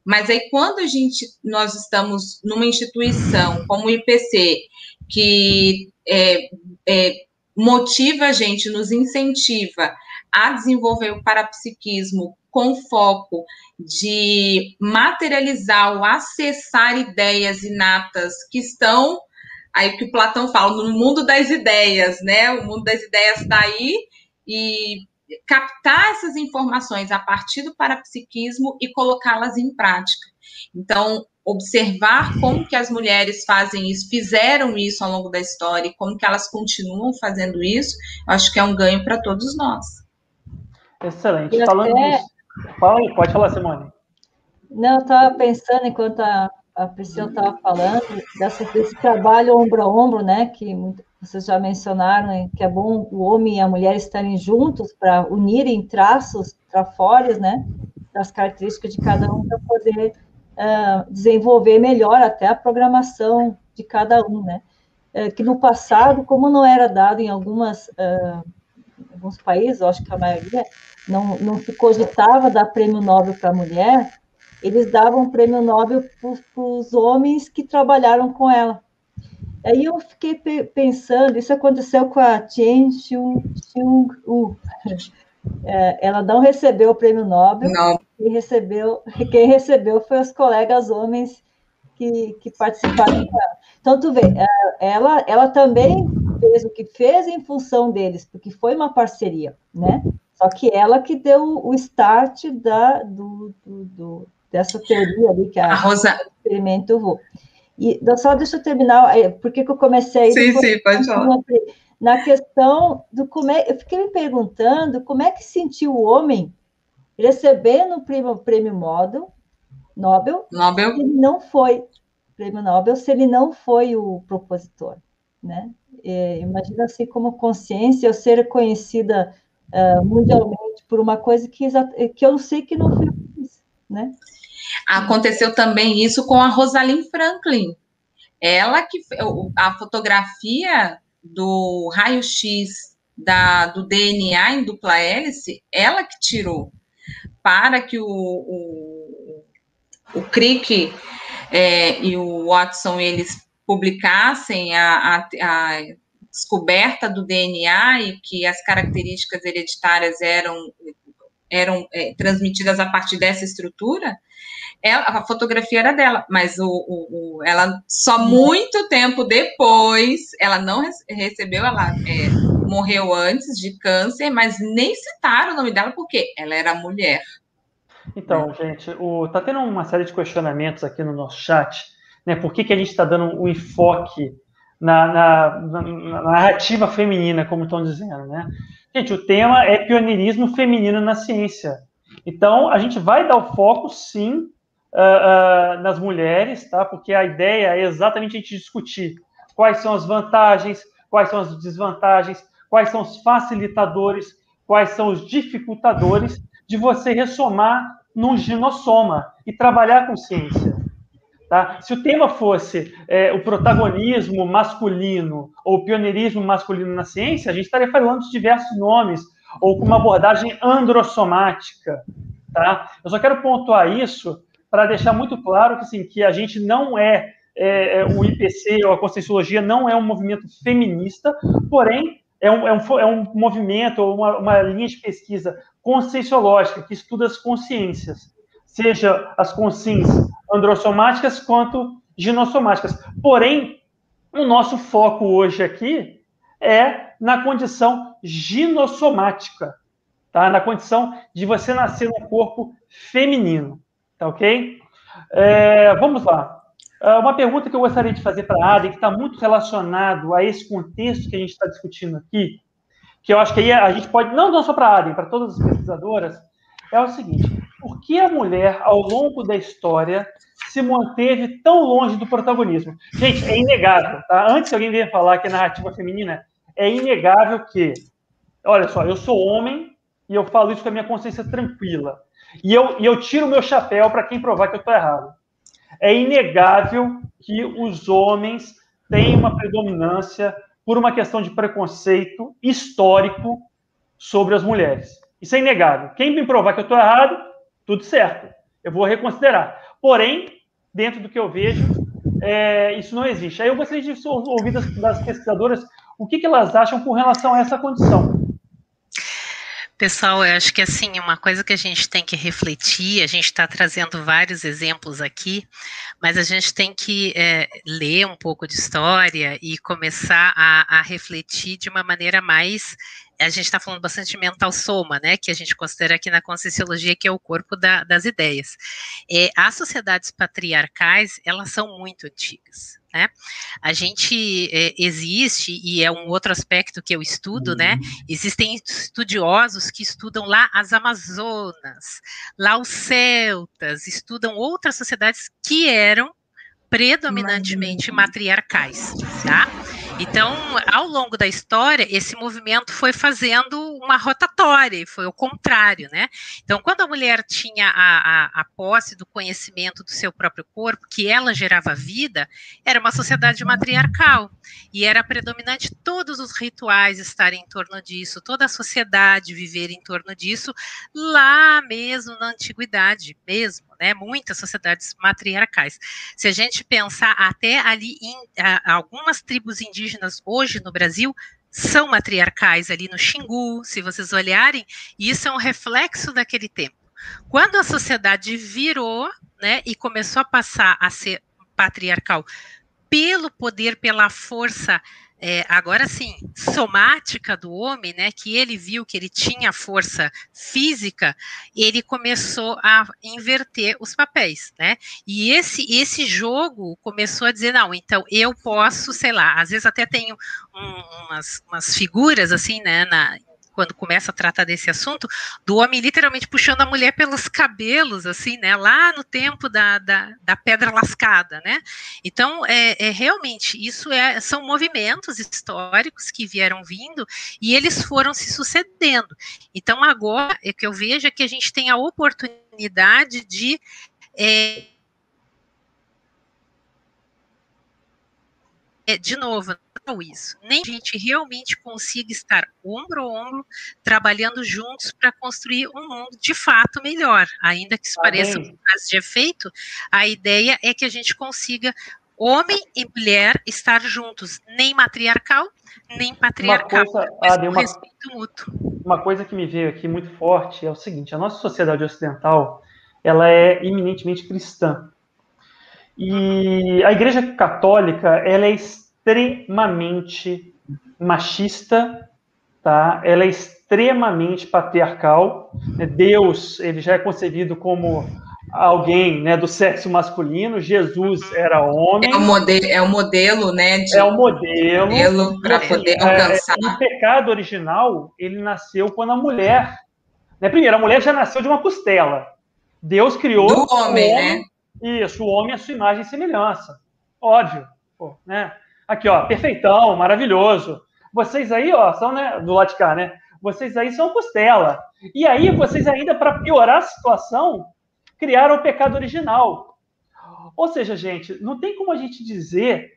mas aí quando a gente, nós estamos numa instituição como o IPC, que é, é, motiva a gente, nos incentiva a desenvolver o parapsiquismo com foco de materializar ou acessar ideias inatas que estão aí que o Platão fala no mundo das ideias, né? O mundo das ideias está aí e captar essas informações a partir do parapsiquismo e colocá-las em prática. Então, observar como que as mulheres fazem isso, fizeram isso ao longo da história e como que elas continuam fazendo isso, acho que é um ganho para todos nós.
Excelente. Falando até... disso, fala aí, pode falar, Simone.
Não, eu estava pensando enquanto a, a Priscila estava falando dessa, desse trabalho ombro a ombro, né, que vocês já mencionaram, que é bom o homem e a mulher estarem juntos para unirem traços trafórios, né, das características de cada um para poder uh, desenvolver melhor até a programação de cada um, né? Uh, que no passado, como não era dado em algumas, uh, alguns países, acho que a maioria, não, não se cogitava dar prêmio Nobel para a mulher, eles davam prêmio Nobel para os homens que trabalharam com ela. Aí eu fiquei pensando, isso aconteceu com a Chen Xiong-u, é, ela não recebeu o prêmio Nobel. Não. Quem recebeu, quem recebeu foi os colegas homens que, que participaram dela. Então, tu vê, é, ela, ela também fez o que fez em função deles, porque foi uma parceria, né? Só que ela que deu o start da, do, do, do dessa teoria ali, que a, a Rosa... experimento E só deixa eu terminar, é, porque que eu comecei...
Sim, sim, pode falar
na questão do como é, eu fiquei me perguntando como é que sentiu o homem recebendo o prêmio, prêmio Nobel, Nobel,
Nobel.
Se ele não foi prêmio Nobel, se ele não foi o propositor, né? É, imagina assim como consciência eu ser conhecida uh, mundialmente por uma coisa que, que eu sei que não foi isso, né?
Aconteceu também isso com a Rosalind Franklin. Ela que a fotografia do raio-x do DNA em dupla hélice, ela que tirou, para que o, o, o Crick é, e o Watson eles publicassem a, a, a descoberta do DNA e que as características hereditárias eram, eram é, transmitidas a partir dessa estrutura, ela, a fotografia era dela, mas o, o, o, ela só muito tempo depois, ela não recebeu, ela é, morreu antes de câncer, mas nem citaram o nome dela porque ela era mulher.
Então, gente, o, tá tendo uma série de questionamentos aqui no nosso chat, né? Por que, que a gente está dando um enfoque na, na, na, na, narrativa feminina, como estão dizendo, né? Gente, o tema é pioneirismo feminino na ciência. Então, a gente vai dar o foco, sim, uh, uh, nas mulheres, tá? Porque a ideia é exatamente a gente discutir quais são as vantagens, quais são as desvantagens, quais são os facilitadores, quais são os dificultadores de você ressomar num ginossoma e trabalhar com ciência. Tá? Se o tema fosse é, o protagonismo masculino ou o pioneirismo masculino na ciência, a gente estaria falando de diversos nomes, ou com uma abordagem androssomática. Tá? Eu só quero pontuar isso para deixar muito claro que, assim, que a gente não é, é, é, o IPC ou a Conscienciologia não é um movimento feminista, porém é um, é um, é um movimento ou uma, uma linha de pesquisa conscienciológica que estuda as consciências, seja as consciências androssomáticas quanto ginossomáticas. Porém, o nosso foco hoje aqui é na condição ginossomática, tá? Na condição de você nascer num corpo feminino. Tá ok? É, vamos lá. É, uma pergunta que eu gostaria de fazer para a Ada, que está muito relacionado a esse contexto que a gente está discutindo aqui, que eu acho que aí a gente pode, não, só para a Ada, para todas as pesquisadoras, é o seguinte: por que a mulher, ao longo da história, se manteve tão longe do protagonismo? Gente, é inegável, tá? Antes que alguém venha falar que é narrativa feminina, é inegável que, olha só, eu sou homem e eu falo isso com a minha consciência tranquila. E eu, e eu tiro o meu chapéu para quem provar que eu estou errado. É inegável que os homens têm uma predominância por uma questão de preconceito histórico sobre as mulheres. Isso é inegável. Quem me provar que eu estou errado, tudo certo. Eu vou reconsiderar. Porém, dentro do que eu vejo, é, isso não existe. Aí eu gostaria de ouvir das, das pesquisadoras o que, que elas acham com relação a essa condição.
Pessoal, eu acho que assim, uma coisa que a gente tem que refletir, a gente está trazendo vários exemplos aqui, mas a gente tem que é, ler um pouco de história e começar a, a refletir de uma maneira mais a gente está falando bastante de mental soma, né, que a gente considera aqui na Conscienciologia, que é o corpo da, das ideias. É, as sociedades patriarcais, elas são muito antigas, né? A gente é, existe, e é um outro aspecto que eu estudo, né? Uhum. Existem estudiosos que estudam lá as Amazonas, lá os celtas, estudam outras sociedades que eram predominantemente matriarcais, tá? Então, ao longo da história, esse movimento foi fazendo uma rotatória, foi o contrário, né? Então, quando a mulher tinha a, a, a, posse do conhecimento do seu próprio corpo, que ela gerava vida, era uma sociedade matriarcal, e era predominante todos os rituais estarem em torno disso, toda a sociedade viver em torno disso, lá mesmo na antiguidade, mesmo, né? Muitas sociedades matriarcais. Se a gente pensar até ali em algumas tribos indígenas hoje no Brasil, são matriarcais ali no Xingu, se vocês olharem, isso é um reflexo daquele tempo. Quando a sociedade virou, né, e começou a passar a ser patriarcal pelo poder, pela força é, agora sim, somática do homem, né, que ele viu que ele tinha força física, ele começou a inverter os papéis, né? E esse esse jogo começou a dizer não, então eu posso, sei lá, às vezes até tenho um, umas, umas figuras assim, né, na, quando começa a tratar desse assunto, do homem literalmente puxando a mulher pelos cabelos, assim, né, lá no tempo da, da, da pedra lascada, né, então, é, é, realmente, isso é, são movimentos históricos que vieram vindo e eles foram se sucedendo, então agora, é que eu vejo é que a gente tem a oportunidade de é, é, de novo, isso. Nem a gente realmente consiga estar ombro a ombro, trabalhando juntos para construir um mundo de fato melhor. Ainda que isso ah, pareça um caso de efeito, a ideia é que a gente consiga homem e mulher estar juntos, nem matriarcal, nem patriarcal.
Uma coisa, uma, respeito mútuo. Uma coisa que me veio aqui muito forte é o seguinte: a nossa sociedade ocidental ela é eminentemente cristã. E a Igreja Católica ela é extremamente machista, tá? Ela é extremamente patriarcal. Né? Deus, ele já é concebido como alguém, né, do sexo masculino. Jesus era homem.
É o modelo, é o modelo, né?
De... É o modelo.
modelo para poder é, alcançar.
É, o pecado original, ele nasceu quando a mulher, né? Primeiro, a mulher já nasceu de uma costela. Deus criou
do homem, homem né?
Isso, o homem é sua imagem e semelhança. Óbvio, pô, né? Aqui, ó, perfeitão, maravilhoso. Vocês aí, ó, são, né, do lado de cá, né? Vocês aí são costela. E aí, vocês ainda, para piorar a situação, criaram o pecado original. Ou seja, gente, não tem como a gente dizer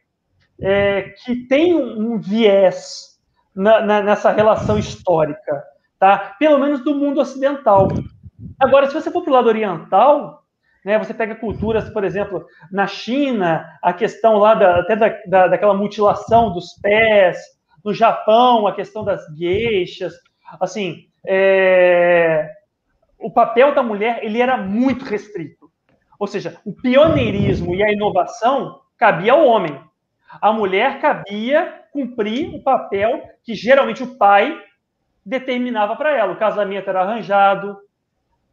é, que tem um, um viés na, na, nessa relação histórica, tá? Pelo menos do mundo ocidental. Agora, se você for para o lado oriental, né? Você pega culturas, por exemplo, na China, a questão lá da, até da, da, daquela mutilação dos pés, no Japão, a questão das gueixas, assim, é... o papel da mulher ele era muito restrito. Ou seja, o pioneirismo e a inovação cabia ao homem. A mulher cabia cumprir o papel que geralmente o pai determinava para ela. O casamento era arranjado,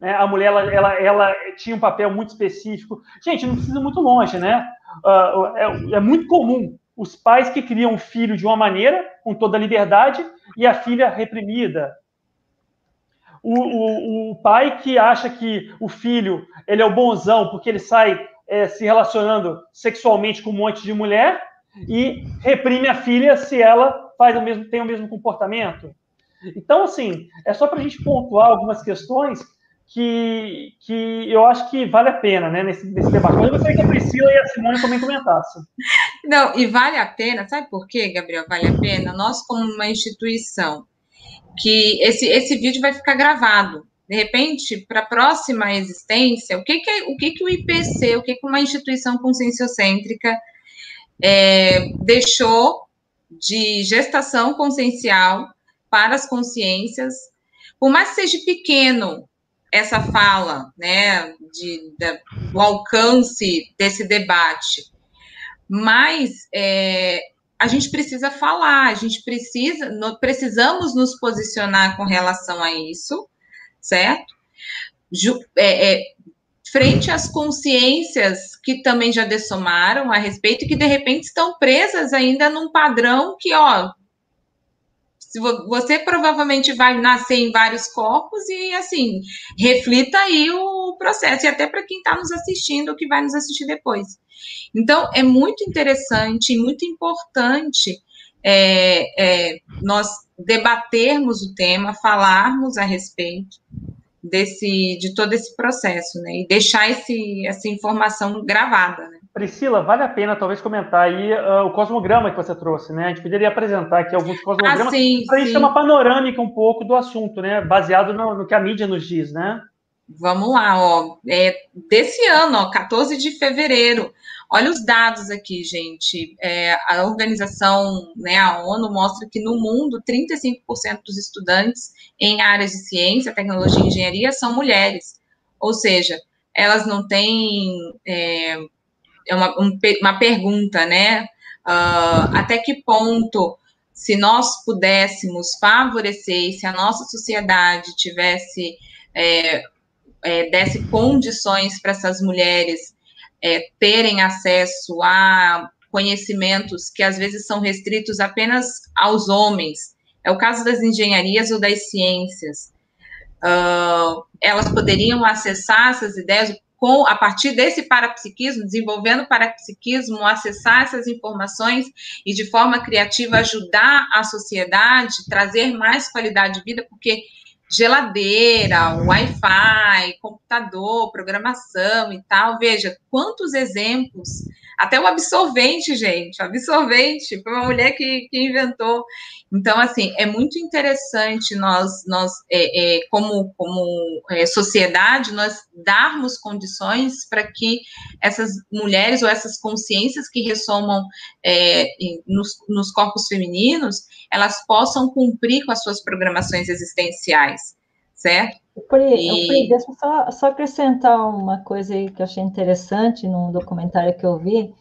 né? A mulher ela, ela, ela, tinha um papel muito específico. Gente, não precisa muito longe, né? Uh, é, é, muito comum os pais que criam um filho de uma maneira, com toda a liberdade, e a filha reprimida. O, o, o pai que acha que o filho ele é o bonzão porque ele sai é, se relacionando sexualmente com um monte de mulher e reprime a filha se ela faz o mesmo, tem o mesmo comportamento. Então, assim, é só para a gente pontuar algumas questões que, que eu acho que vale a pena, né, nesse, nesse debate. eu gostaria que a Priscila e a Simone também comentassem.
Não, e vale a pena, sabe por quê, Gabriel? Vale a pena? Nós, como uma instituição, que esse, esse vídeo vai ficar gravado. De repente, para a próxima existência, o que, que, o, que, que o IPC, o que, que uma instituição conscienciocêntrica é, deixou de gestação consciencial para as consciências, por mais que seja pequeno essa fala, né, de, do alcance desse debate, mas é, a gente precisa falar, a gente precisa, no, precisamos nos posicionar com relação a isso, certo? Ju, é, é, frente às consciências que também já dessomaram a respeito e que de repente estão presas ainda num padrão que, ó, você provavelmente vai nascer em vários corpos e assim reflita aí o processo e até para quem está nos assistindo que vai nos assistir depois. Então é muito interessante e muito importante é, é, nós debatermos o tema, falarmos a respeito desse de todo esse processo, né? E deixar esse, essa informação gravada. Né?
Priscila, vale a pena talvez comentar aí uh, o cosmograma que você trouxe, né? A gente poderia apresentar aqui alguns cosmogramas ah, para a gente ter uma panorâmica um pouco do assunto, né? Baseado no, no, que a mídia nos diz, né?
Vamos lá, ó. É desse ano, ó, 14 de fevereiro. Olha os dados aqui, gente. É, a organização, né, a ONU, mostra que no mundo 35% dos estudantes em áreas de ciência, tecnologia e engenharia são mulheres. Ou seja, elas não têm é, é uma, um, uma pergunta, né? Uh, até que ponto, se nós pudéssemos favorecer, se a nossa sociedade tivesse, é, é, desse condições para essas mulheres é, terem acesso a conhecimentos que às vezes são restritos apenas aos homens, é o caso das engenharias ou das ciências. Uh, elas poderiam acessar essas ideias, com a partir desse parapsiquismo, desenvolvendo parapsiquismo, acessar essas informações e de forma criativa ajudar a sociedade, trazer mais qualidade de vida, porque geladeira, Wi-Fi, computador, programação e tal, veja quantos exemplos até o absorvente, gente, absorvente, foi uma mulher que, que inventou. Então, assim, é muito interessante nós, nós é, é, como, como é, sociedade, nós darmos condições para que essas mulheres ou essas consciências que ressomam é, nos, nos corpos femininos, elas possam cumprir com as suas programações existenciais certo?
Pri, e... Deixa eu só, só acrescentar uma coisa aí que eu achei interessante num documentário que eu vi,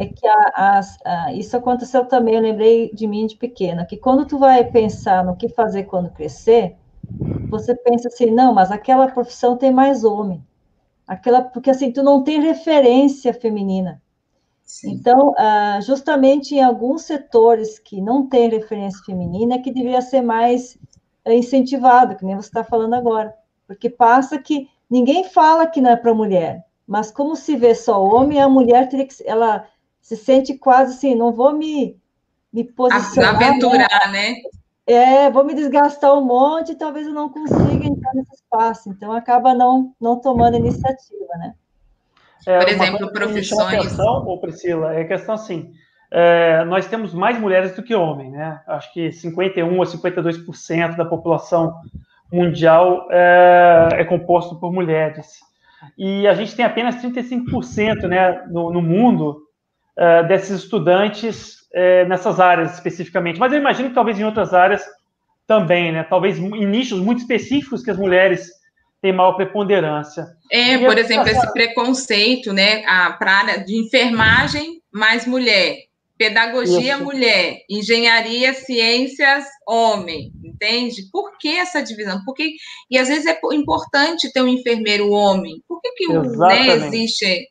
é que a, a, a, isso aconteceu também, eu lembrei de mim de pequena, que quando tu vai pensar no que fazer quando crescer, você pensa assim, não, mas aquela profissão tem mais homem, aquela, porque assim, tu não tem referência feminina. Sim. Então, ah, justamente em alguns setores que não tem referência feminina, é que deveria ser mais incentivado, que nem você está falando agora, porque passa que ninguém fala que não é para mulher, mas como se vê só homem, a mulher teria que, ela se sente quase assim, não vou me, me posicionar.
Aventurar, né? né?
É, vou me desgastar um monte e talvez eu não consiga entrar nesse espaço. Então, acaba não, não tomando iniciativa, né?
É, Por exemplo, profissões. Atenção, Priscila, é questão assim: é, nós temos mais mulheres do que homens, né? Acho que 51 ou 52% da população mundial é, é, composto por mulheres. E a gente tem apenas 35% né, no, no mundo é, desses estudantes é, nessas áreas especificamente. Mas eu imagino que talvez em outras áreas também, né? Talvez em nichos muito específicos que as mulheres têm maior preponderância.
É, e por exemplo, esse preconceito, né? Para a área de enfermagem, mais mulher Pedagogia, Isso. mulher. Engenharia, ciências, homem. Entende? Por que essa divisão? Porque, e às vezes é importante ter um enfermeiro homem. Por que, que né, existe.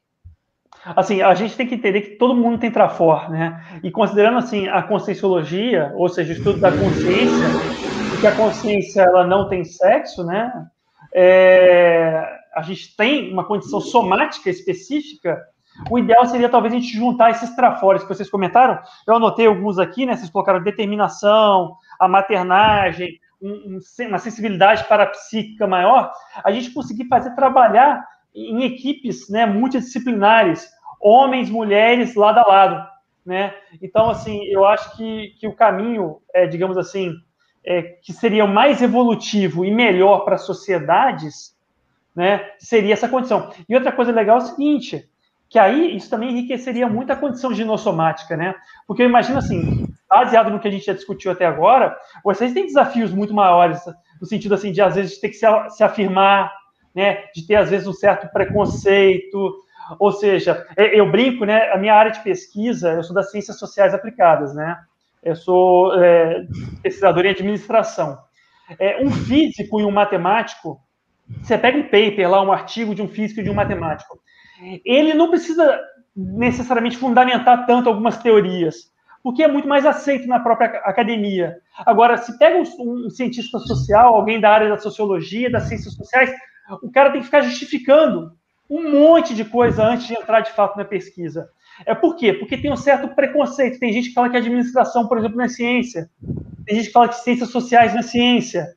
Assim, a gente tem que entender que todo mundo tem trafor, né? E considerando assim a conscienciologia, ou seja, o estudo da consciência, que a consciência ela não tem sexo, né? É, a gente tem uma condição somática específica o ideal seria talvez a gente juntar esses trafores que vocês comentaram. Eu anotei alguns aqui, né? Vocês colocaram determinação, a maternagem, um, uma sensibilidade para a psíquica maior. A gente conseguir fazer trabalhar em equipes né, multidisciplinares, homens, mulheres, lado a lado. Né? Então, assim, eu acho que, que o caminho, é, digamos assim, é, que seria mais evolutivo e melhor para sociedades, né, seria essa condição. E outra coisa legal é o seguinte: que aí isso também enriqueceria muito a condição ginossomática, né? Porque eu imagino assim, baseado no que a gente já discutiu até agora, vocês têm desafios muito maiores, no sentido assim de às vezes ter que se, afirmar, né, de ter às vezes um certo preconceito, ou seja, eu brinco, né, a minha área de pesquisa, eu sou das ciências sociais aplicadas, né, eu sou é, pesquisador em administração. É, um físico e um matemático, você pega um paper lá, um artigo de um físico e de um matemático, ele não precisa necessariamente fundamentar tanto algumas teorias, porque é muito mais aceito na própria academia. Agora, se pega um, um cientista social, alguém da área da sociologia, das ciências sociais, o cara tem que ficar justificando um monte de coisa antes de entrar de fato na pesquisa. É por quê? Porque tem um certo preconceito. Tem gente que fala que administração, por exemplo, não é ciência. Tem gente que fala que ciências sociais não é ciência.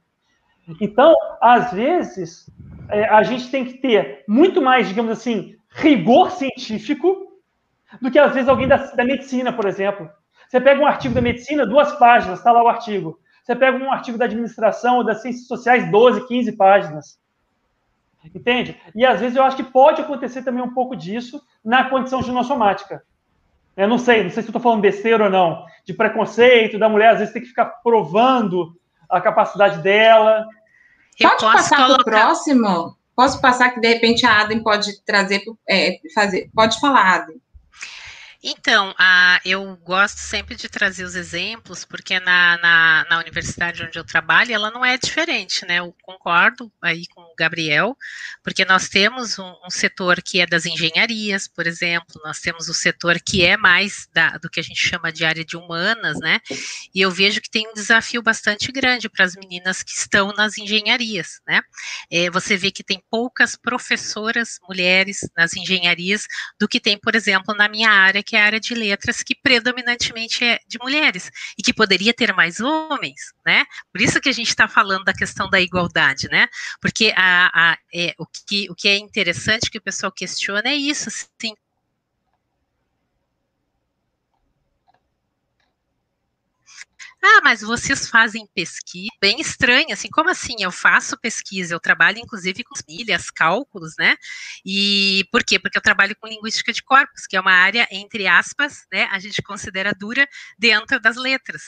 Então, às vezes, é, a gente tem que ter muito mais, digamos assim, rigor científico do que às vezes alguém da, da medicina, por exemplo. Você pega um artigo da medicina, duas páginas, está lá o artigo. Você pega um artigo da administração ou das ciências sociais, 12, 15 páginas. Entende? E às vezes eu acho que pode acontecer também um pouco disso na condição ginossomática. Eu não sei, não sei se estou falando besteira ou não, de preconceito, da mulher às vezes tem que ficar provando a capacidade dela.
Eu pode passar para o próximo? Posso passar que de repente a Adam pode trazer, é, fazer. Pode falar, Adam.
Então, a, eu gosto sempre de trazer os exemplos, porque na, na, na, universidade onde eu trabalho, ela não é diferente, né? Eu concordo aí com Gabriel, porque nós temos um, um setor que é das engenharias, por exemplo, nós temos o setor que é mais da, do que a gente chama de área de humanas, né? E eu vejo que tem um desafio bastante grande para as meninas que estão nas engenharias, né? É, você vê que tem poucas professoras mulheres nas engenharias do que tem, por exemplo, na minha área, que é a área de letras, que predominantemente é de mulheres, e que poderia ter mais homens, né? Por isso que a gente está falando da questão da igualdade, né? Porque a, a, é, o, que, o que é interessante que o pessoal questiona é isso, sim, Ah, mas vocês fazem pesquisa bem estranha, assim, como assim? Eu faço pesquisa, eu trabalho inclusive com milhas, cálculos, né? E por quê? Porque eu trabalho com linguística de corpos, que é uma área, entre aspas, né, a gente considera dura dentro das letras.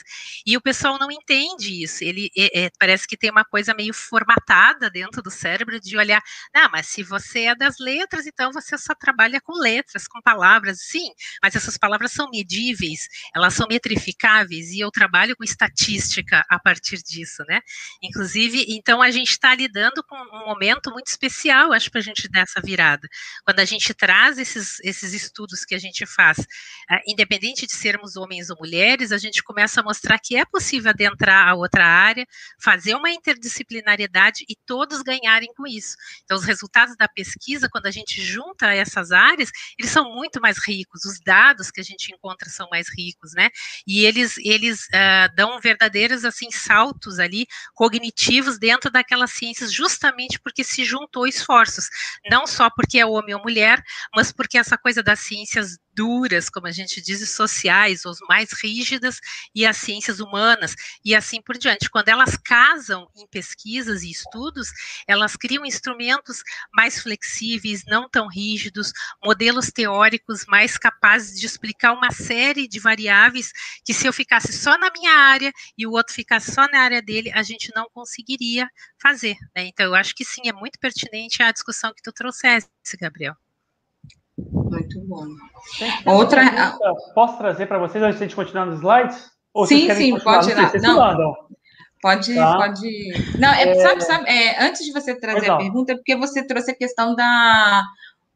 E o pessoal não entende isso, ele é, é, parece que tem uma coisa meio formatada dentro do cérebro de olhar, não, mas se você é das letras, então você só trabalha com letras, com palavras, sim, mas essas palavras são medíveis, elas são metrificáveis, e eu trabalho com estatística a partir disso, né? Inclusive, então a gente está lidando com um momento muito especial, acho, para a gente dar essa virada. Quando a gente traz esses, esses estudos que a gente faz, uh, independente de sermos homens ou mulheres, a gente começa a mostrar que é possível adentrar a outra área, fazer uma interdisciplinariedade e todos ganharem com isso. Então, os resultados da pesquisa, quando a gente junta essas áreas, eles são muito mais ricos, os dados que a gente encontra são mais ricos, né? E eles, eles uh, dão verdadeiros assim saltos ali cognitivos dentro daquelas ciências, justamente porque se juntou esforços, não só porque é homem ou mulher, mas porque essa coisa das ciências duras, como a gente diz, sociais, ou mais rígidas, e as ciências humanas, e assim por diante. Quando elas casam em pesquisas e estudos, elas criam instrumentos mais flexíveis, não tão rígidos, modelos teóricos mais capazes de explicar uma série de variáveis que, se eu ficasse só na minha área e o outro ficasse só na área dele, a gente não conseguiria fazer. Né? Então, eu acho que sim, é muito pertinente a discussão que tu trouxeste, Gabriel.
Muito bom. Outra.
Posso trazer para vocês antes de continuar nos slides?
Ou sim, sim, pode ir lá. Não, pode, tá. pode. Não, é, é... sabe, sabe é, antes de você trazer a pergunta, é porque você trouxe a questão da.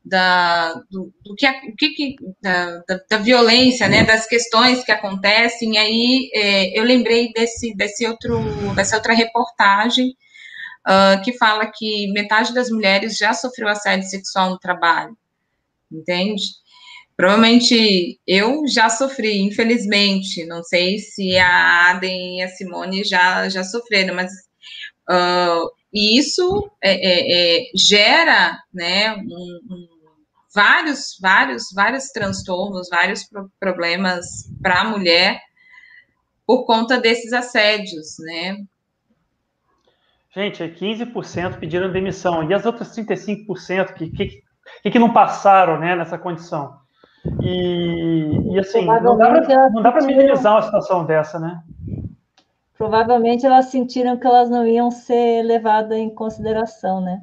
Da, do, do que, o que, da, da, da, violência, né, das questões que acontecem, aí é, eu lembrei desse, desse outro, dessa outra reportagem uh, que fala que metade das mulheres já sofreu assédio sexual no trabalho entende? Provavelmente eu já sofri, infelizmente. Não sei se a Aden e a Simone já, já sofreram, mas uh, isso é, é, é, gera né, um, um, vários, vários, vários transtornos, vários pro problemas para a mulher por conta desses assédios, né?
Gente, 15% pediram demissão. E as outras 35% que, que que, que não passaram né, nessa condição? E, e assim, não dá para minimizar uma situação dessa, né?
Provavelmente elas sentiram que elas não iam ser levadas em consideração, né?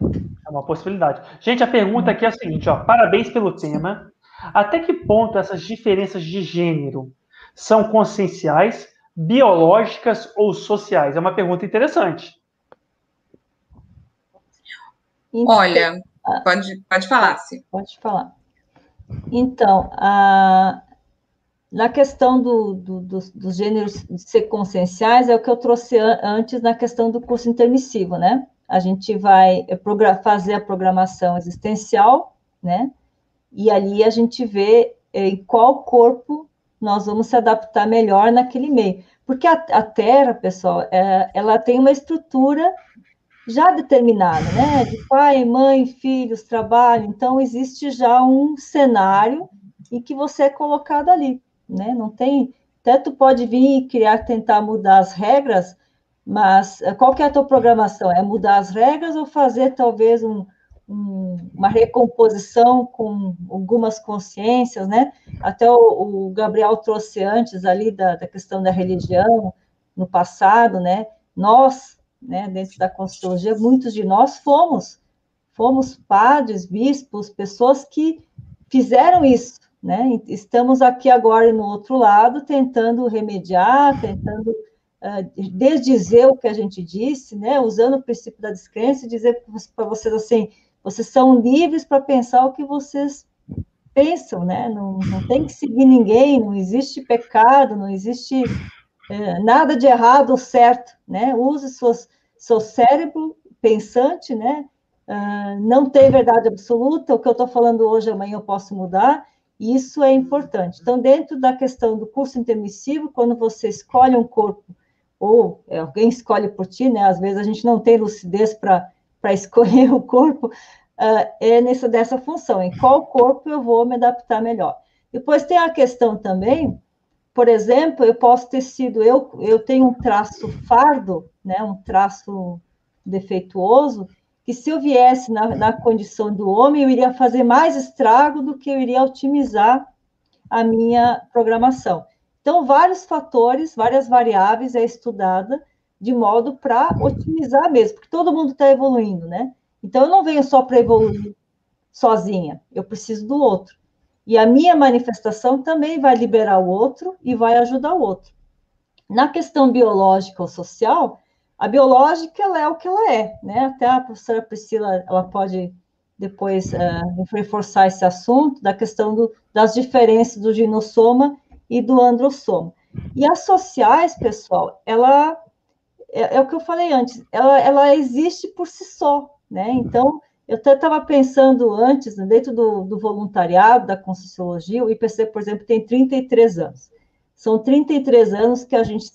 É uma possibilidade. Gente, a pergunta aqui é a seguinte, ó, parabéns pelo tema. Até que ponto essas diferenças de gênero são conscienciais, biológicas ou sociais? É uma pergunta interessante.
Olha, pode, pode falar, sim.
Pode falar. Então, a, na questão do, do, dos, dos gêneros conscienciais, é o que eu trouxe antes na questão do curso intermissivo, né? A gente vai fazer a programação existencial, né? E ali a gente vê é, em qual corpo nós vamos se adaptar melhor naquele meio. Porque a, a Terra, pessoal, é, ela tem uma estrutura já determinada, né? De pai, mãe, filhos, trabalho. Então, existe já um cenário em que você é colocado ali, né? Não tem. Até tu pode vir e criar, tentar mudar as regras, mas eh, qual que é a tua programação? É mudar as regras ou fazer talvez um, um, uma recomposição com algumas consciências, né? Até o, o Gabriel trouxe antes ali da, da questão da religião no passado, né? Nós né, dentro da Conscienciologia, muitos de nós fomos, fomos padres, bispos, pessoas que fizeram isso, né? Estamos aqui agora no outro lado, tentando remediar, tentando uh, desdizer o que a gente disse, né? Usando o princípio da descrença dizer para vocês assim, vocês são livres para pensar o que vocês pensam, né? Não, não tem que seguir ninguém, não existe pecado, não existe é, nada de errado ou certo, né? Use suas, seu cérebro pensante, né? Uh, não tem verdade absoluta, o que eu estou falando hoje, amanhã eu posso mudar, e isso é importante. Então, dentro da questão do curso intermissivo, quando você escolhe um corpo, ou alguém escolhe por ti, né? Às vezes a gente não tem lucidez para escolher o corpo, uh, é nessa dessa função, em qual corpo eu vou me adaptar melhor. Depois tem a questão também por exemplo, eu posso ter sido eu, eu tenho um traço fardo, né, um traço defeituoso, que se eu viesse na, na condição do homem, eu iria fazer mais estrago do que eu iria otimizar a minha programação. Então, vários fatores, várias variáveis é estudada de modo para otimizar mesmo, porque todo mundo está evoluindo, né? Então, eu não venho só para evoluir sozinha, eu preciso do outro. E a minha manifestação também vai liberar o outro e vai ajudar o outro. Na questão biológica ou social, a biológica ela é o que ela é, né? Até a professora Priscila ela pode depois uh, reforçar esse assunto da questão do, das diferenças do ginossoma e do androssoma. E as sociais, pessoal, ela é, é o que eu falei antes, ela, ela existe por si só, né? Então, eu até estava pensando antes, né, dentro do, do, voluntariado da Conscienciologia, o IPC, por exemplo, tem 33 anos. São 33 anos que a gente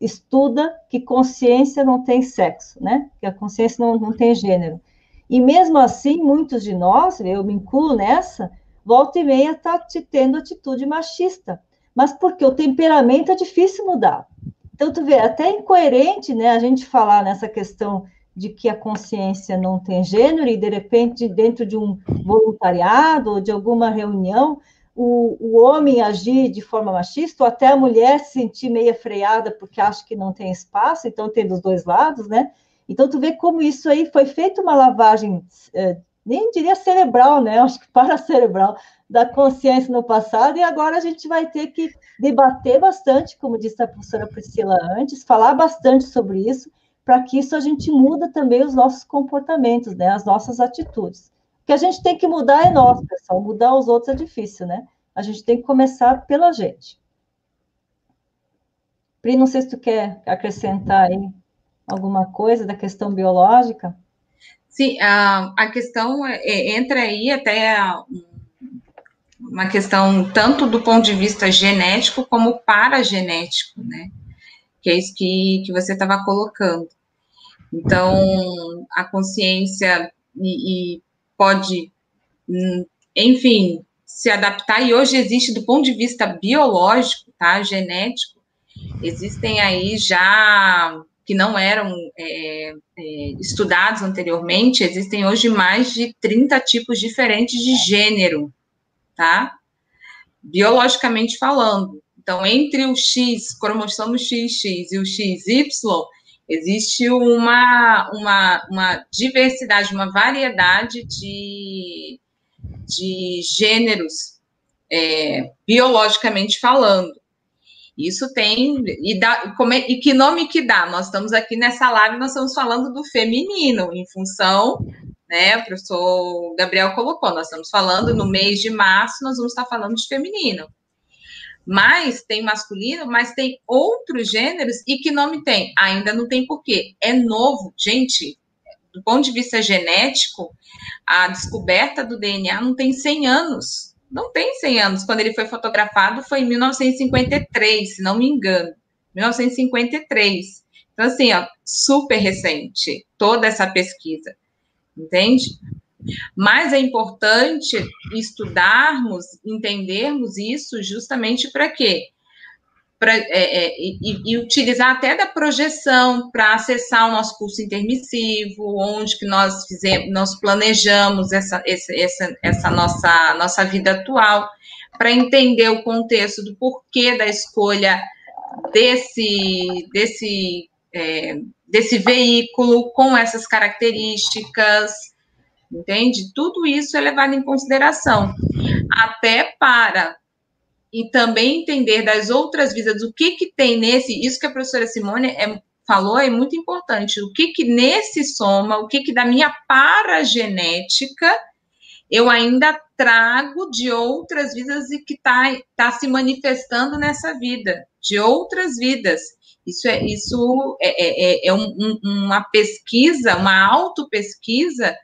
estuda que consciência não tem sexo, né? Que a consciência não, não tem gênero. E mesmo assim, muitos de nós, eu me incluo nessa, volta e meia está tendo atitude machista. Mas porque o temperamento é difícil mudar. Então, tu vê, é até incoerente, né, a gente falar nessa questão de que a consciência não tem gênero e, de repente, dentro de um voluntariado ou de alguma reunião, o, o homem agir de forma machista, ou até a mulher se sentir meia freada porque acha que não tem espaço, então tem dos dois lados, né? Então, tu vê como isso aí foi feita uma lavagem, é, nem diria cerebral, né? Acho que paracerebral, da consciência no passado, e agora a gente vai ter que debater bastante, como disse a professora Priscila antes, falar bastante sobre isso, para que isso a gente muda também os nossos comportamentos, né, as nossas atitudes. O que a gente tem que mudar é nós, pessoal. Mudar os outros é difícil, né? A gente tem que começar pela gente. Pri, não sei se tu quer acrescentar aí alguma coisa da questão biológica.
Sim, a, a questão é, é entra aí até uma questão tanto do ponto de vista genético como paragenético, né? Que é isso que, que você estava colocando. Então, a consciência e, e pode, hum, enfim, se adaptar, e hoje existe do ponto de vista biológico, tá, genético, existem aí já, que não eram é, é, estudados anteriormente, existem hoje mais de 30 tipos diferentes de gênero, tá? Biologicamente falando. Então, entre o X, cromossomo XX e o XY, existe uma, uma, uma diversidade, uma variedade de, de gêneros, é, biologicamente falando. Isso tem. E, dá, como é, e que nome que dá? Nós estamos aqui nessa live, nós estamos falando do feminino, em função, né? O professor Gabriel colocou, nós estamos falando no mês de março, nós vamos estar falando de feminino. Mas tem masculino, mas tem outros gêneros, e que nome tem? Ainda não tem porquê. É novo. Gente, do ponto de vista genético, a descoberta do DNA não tem 100 anos não tem 100 anos. Quando ele foi fotografado foi em 1953, se não me engano. 1953. Então, assim, ó, super recente toda essa pesquisa, entende? Mas é importante estudarmos, entendermos isso justamente para quê? pra, é, é, e, e, utilizar até da projeção para acessar o nosso curso intermissivo, onde que nós fizemos, nós planejamos essa, essa, essa, essa nossa, nossa vida atual, para entender o contexto do porquê da escolha desse, desse, é, desse veículo com essas características, entende? Tudo isso é levado em consideração, até para e também entender das outras vidas o que que tem nesse, isso que a professora Simone é, falou é muito importante, o que que nesse soma, o que que da minha paragenética eu ainda trago de outras vidas e que está tá se manifestando nessa vida, de outras vidas. Isso é, isso é, é, é um, um, uma pesquisa, uma autopesquisa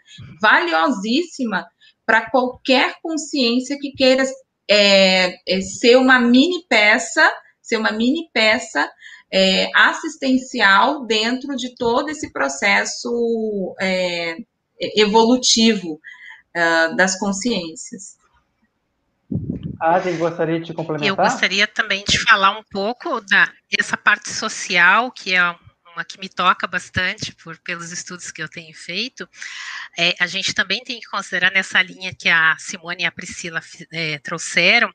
valiosíssima para qualquer consciência que queira é, é ser uma mini peça, ser uma mini peça é, assistencial dentro de todo esse processo é, evolutivo uh, das consciências.
Adem, gostaria de complementar?
Eu gostaria também de falar um pouco da essa parte social, que é uma que me toca bastante por, pelos estudos que eu tenho feito, é, a gente também tem que considerar nessa linha que a Simone e a Priscila é, trouxeram,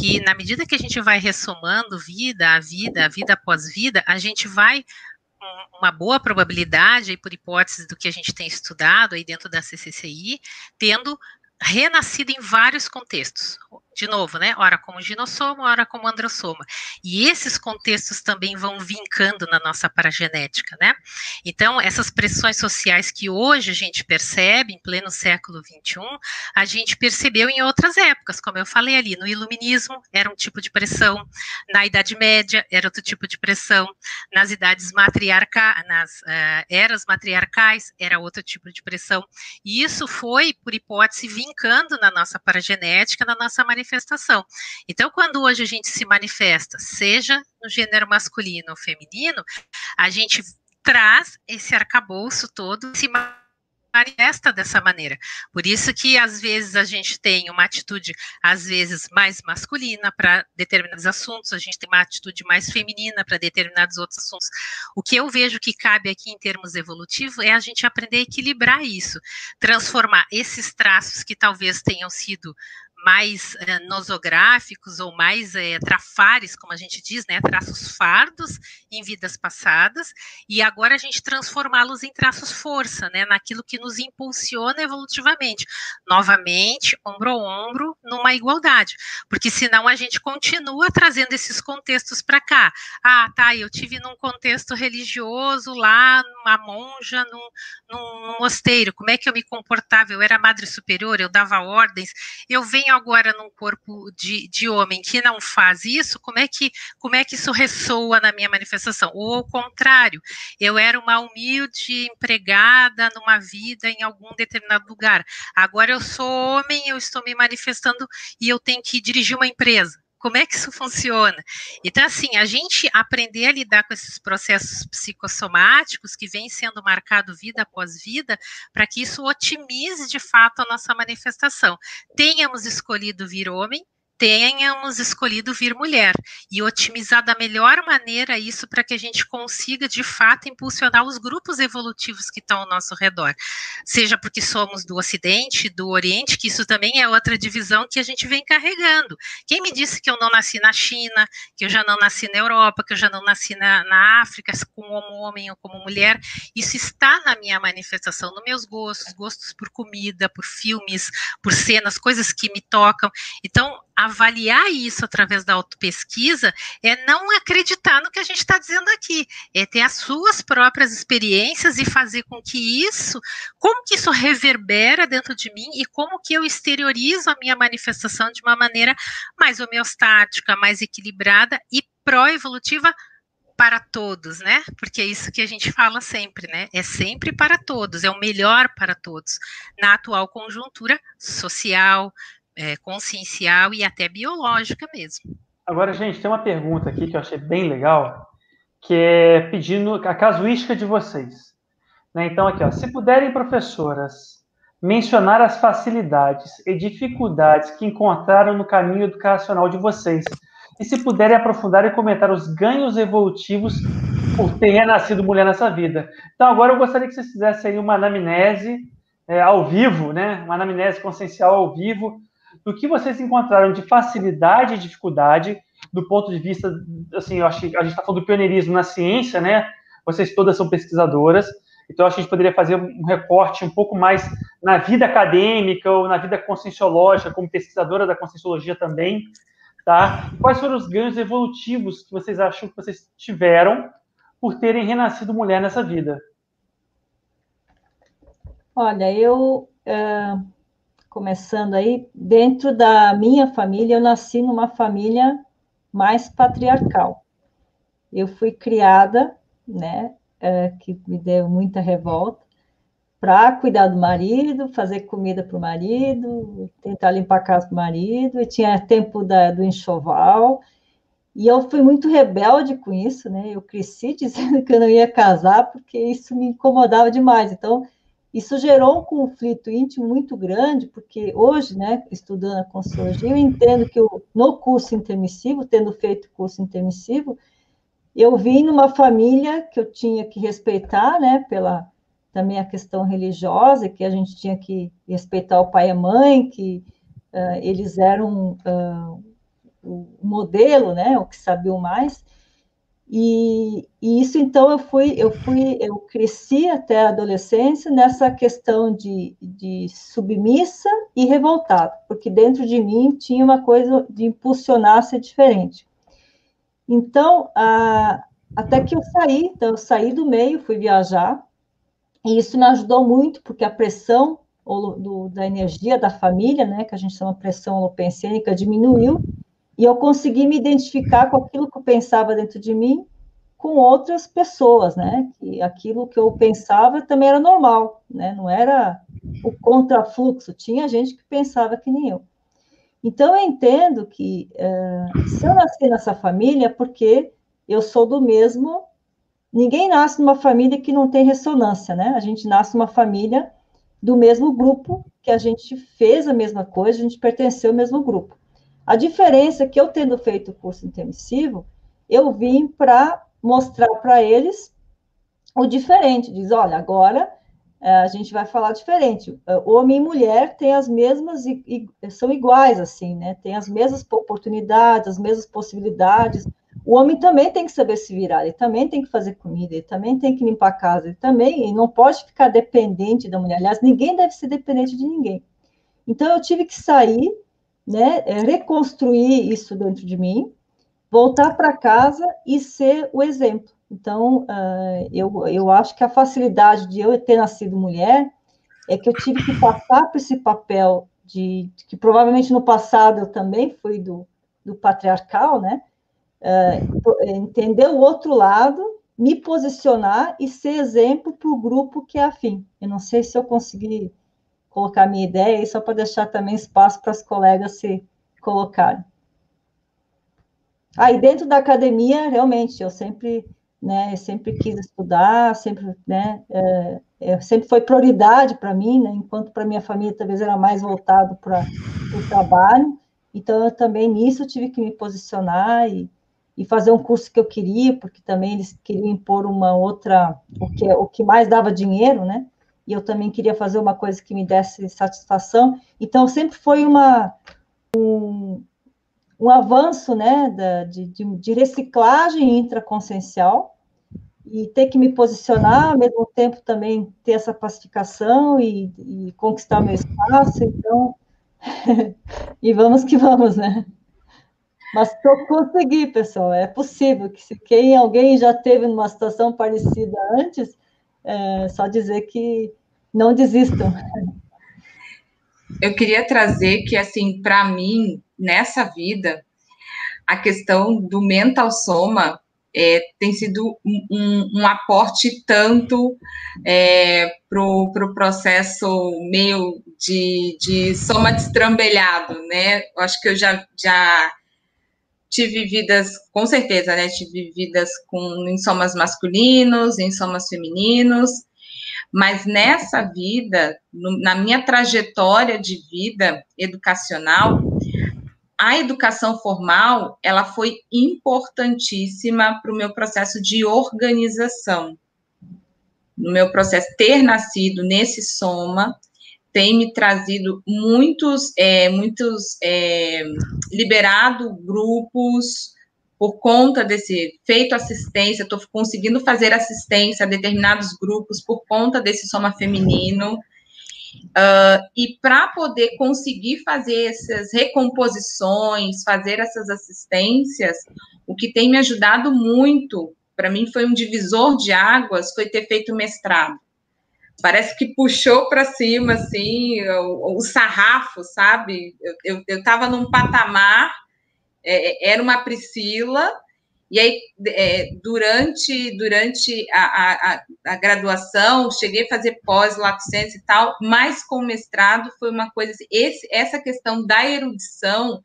que na medida que a gente vai ressomando vida a vida, a vida após vida, a gente vai uma boa probabilidade, por hipótese do que a gente tem estudado aí dentro da CCCI, tendo renascido em vários contextos. De novo, né? Ora como ginossoma, ora como androssoma. E esses contextos também vão vincando na nossa paragenética, né? Então, essas pressões sociais que hoje a gente percebe, em pleno século XXI, a gente percebeu em outras épocas, como eu falei ali, no iluminismo era um tipo de pressão, na Idade Média era outro tipo de pressão, nas idades matriarcais, nas uh, eras matriarcais era outro tipo de pressão. E isso foi, por hipótese, vincando brincando na nossa paragenética, na nossa manifestação. Então, quando hoje a gente se manifesta, seja no gênero masculino ou feminino, a gente traz esse arcabouço todo, se manifesta dessa maneira. Por isso que às vezes a gente tem uma atitude às vezes mais masculina para determinados assuntos, a gente tem uma atitude mais feminina para determinados outros assuntos. O que eu vejo que cabe aqui em termos evolutivos é a gente aprender a equilibrar isso, transformar esses traços que talvez tenham sido mais é, nosográficos ou mais é, trafares, como a gente diz, né, traços fardos em vidas passadas, e agora a gente transformá-los em traços força, né, naquilo que nos impulsiona evolutivamente, novamente, ombro a ombro, numa igualdade, porque senão a gente continua trazendo esses contextos para cá. Ah, tá, eu tive num contexto religioso lá, numa monja, num, num mosteiro, como é que eu me comportava? Eu era madre superior, eu dava ordens, eu venho agora num corpo de, de homem que não faz isso, como é que como é que isso ressoa na minha manifestação? Ou ao contrário, eu era uma humilde empregada numa vida em algum determinado lugar. Agora eu sou homem, eu estou me manifestando e eu tenho que dirigir uma empresa. Como é que isso funciona? Então, assim, a gente aprender a lidar com esses processos psicossomáticos que vêm sendo marcado vida após vida, para que isso otimize de fato a nossa manifestação. Tenhamos escolhido vir homem, tenhamos escolhido vir mulher e otimizar da melhor maneira isso para que a gente consiga de fato impulsionar os grupos evolutivos que estão ao nosso redor, seja porque somos do Ocidente, do Oriente, que isso também é outra divisão que a gente vem carregando. Quem me disse que eu não nasci na China, que eu já não nasci na Europa, que eu já não nasci na, na África, como homem ou como mulher, isso está na minha manifestação, nos meus gostos, gostos por comida, por filmes, por cenas, coisas que me tocam. Então, avaliar isso através da autopesquisa é não acreditar no que a gente está dizendo aqui, é ter as suas próprias experiências e fazer com que isso, como que isso reverbera dentro de mim e como que eu exteriorizo a minha manifestação de uma maneira mais homeostática, mais equilibrada e pró-evolutiva para todos, né? Porque é isso que a gente fala sempre, né? É sempre para todos, é o melhor para todos, na atual conjuntura social, é, consciencial e até biológica mesmo.
Agora, gente, tem uma pergunta aqui que eu achei bem legal, que é pedindo a casuística de vocês. Né? Então, aqui, ó, se puderem, professoras, mencionar as facilidades e dificuldades que encontraram no caminho educacional de vocês, e se puderem aprofundar e comentar os ganhos evolutivos por ter renascido mulher nessa vida. Então, agora eu gostaria que vocês fizessem aí uma anamnese é, ao vivo, né? Uma anamnese consciencial ao vivo do que vocês encontraram de facilidade e dificuldade do ponto de vista, assim, eu acho que a gente está falando do pioneirismo na ciência, né? Vocês todas são pesquisadoras, então acho que a gente poderia fazer um recorte um pouco mais na vida acadêmica ou na vida conscienciológica, como pesquisadora da conscienciologia também, Tá? Quais foram os ganhos evolutivos que vocês acham que vocês tiveram por terem renascido mulher nessa vida?
Olha, eu, é, começando aí, dentro da minha família, eu nasci numa família mais patriarcal. Eu fui criada, né, é, que me deu muita revolta, para cuidar do marido, fazer comida para o marido, tentar limpar a casa para o marido, e tinha tempo da, do enxoval. E eu fui muito rebelde com isso, né? Eu cresci dizendo que eu não ia casar porque isso me incomodava demais. Então, isso gerou um conflito íntimo muito grande, porque hoje, né, estudando a consciologia, eu entendo que eu, no curso intermissivo, tendo feito curso intermissivo, eu vim numa família que eu tinha que respeitar, né, pela também a questão religiosa, que a gente tinha que respeitar o pai e a mãe, que uh, eles eram uh, o modelo, né, o que sabiam mais. E, e, isso então eu fui, eu fui, eu cresci até a adolescência nessa questão de, de submissa e revoltada, porque dentro de mim tinha uma coisa de impulsionar ser diferente. Então, a, até que eu saí, então eu saí do meio, fui viajar, e isso me ajudou muito, porque a pressão do, da energia da família, né, que a gente chama pressão holopensênica, diminuiu, e eu consegui me identificar com aquilo que eu pensava dentro de mim com outras pessoas, né, que aquilo que eu pensava também era normal, né, não era o contrafluxo, tinha gente que pensava que nem eu. Então, eu entendo que uh, se eu nasci nessa família, é porque eu sou do mesmo ninguém nasce numa família que não tem ressonância, né? A gente nasce numa família do mesmo grupo, que a gente fez a mesma coisa, a gente pertenceu ao mesmo grupo. A diferença é que eu tendo feito o curso intermissivo, eu vim para mostrar para eles o diferente. Diz, olha, agora eh, a gente vai falar diferente. Homem e mulher têm as mesmas e, e são iguais assim, né? Tem as mesmas oportunidades, as mesmas possibilidades. O homem também tem que saber se virar, ele também tem que fazer comida, ele também tem que limpar a casa, ele também ele não pode ficar dependente da mulher. Aliás, ninguém deve ser dependente de ninguém. Então, eu tive que sair, né, é, reconstruir isso dentro de mim, voltar para casa e ser o exemplo. Então, uh, eu, eu acho que a facilidade de eu ter nascido mulher é que eu tive que passar por esse papel de que provavelmente no passado eu também fui do, do patriarcal, né? uh, entender o outro lado, me posicionar e ser exemplo para o grupo que é afim. Eu não sei se eu consegui colocar minha ideia aí, só para deixar também espaço para as colegas se colocarem. Aí, ah, dentro da academia, realmente, eu sempre, né, sempre quis estudar, sempre, né, é, é, sempre foi prioridade para mim, né, enquanto para minha família talvez era mais voltado para o trabalho, Então, eu também nisso tive que me posicionar e, e fazer um curso que eu queria, porque também eles queriam impor uma outra, o que, o que mais dava dinheiro, né? E eu também queria fazer uma coisa que me desse satisfação. Então, sempre foi uma, um, um avanço, né, da, de, de, reciclagem intraconsciencial, e ter que me posicionar, ao mesmo tempo também ter essa pacificação e, e conquistar meu espaço, então, e vamos que vamos, né? Mas eu consegui, pessoal, é possível que se quem alguém já teve numa situação parecida antes, é só dizer que não desistam.
Eu queria trazer que, assim, para mim, nessa vida, a questão do mental soma é, tem sido um, um, aporte tanto é, para o pro processo meio de, de soma destrambelhado, né? Eu acho que eu já, já tive vidas, com certeza, né? Tive vidas com em somas masculinos, em somas femininos, mas nessa vida, no, na minha trajetória de vida educacional, a educação formal ela foi importantíssima para o meu processo de organização. No meu processo, ter nascido nesse soma tem me trazido muitos, é, muitos é, liberado grupos por conta desse feito assistência, estou conseguindo fazer assistência a determinados grupos por conta desse soma feminino. Uh, e para poder conseguir fazer essas recomposições, fazer essas assistências, o que tem me ajudado muito, para mim foi um divisor de águas, foi ter feito mestrado. Parece que puxou para cima, assim, o, o, sarrafo, sabe? Eu estava num patamar, é, era uma Priscila, e aí, é, durante, durante a, a, a, graduação, cheguei a fazer pós-licença e tal, mas com mestrado foi uma coisa assim, esse, essa questão da erudição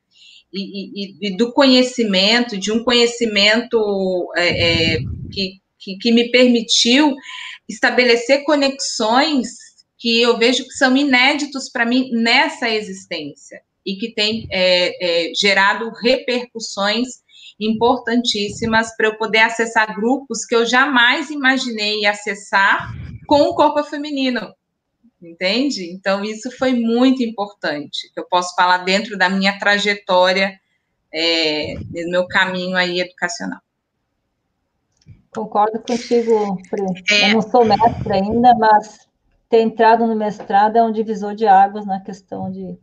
e, e, e do conhecimento, de um conhecimento é, é, que, que, que me permitiu estabelecer conexões que eu vejo que são inéditos para mim nessa existência e que tem é, é, gerado repercussões importantíssimas para eu poder acessar grupos que eu jamais imaginei acessar com o corpo feminino. Entende? Então, isso foi muito importante. Eu posso falar dentro da minha trajetória, é, no meu caminho aí educacional.
Concordo contigo, Pri. É... Eu não sou mestre ainda, mas ter entrado no mestrado é um divisor de águas na questão de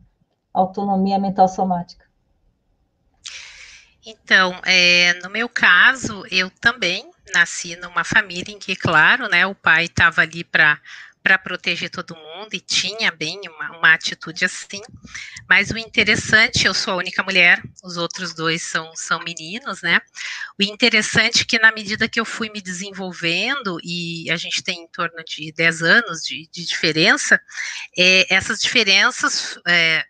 autonomia mental somática.
Então, é, no meu caso, eu também nasci numa família em que, claro, né, o pai estava ali para para proteger todo mundo e tinha bem uma, uma, atitude assim. Mas o interessante, eu sou a única mulher, os outros dois são, são meninos, né? O interessante é que na medida que eu fui me desenvolvendo, e a gente tem em torno de 10 anos de, de diferença, é, essas diferenças. É,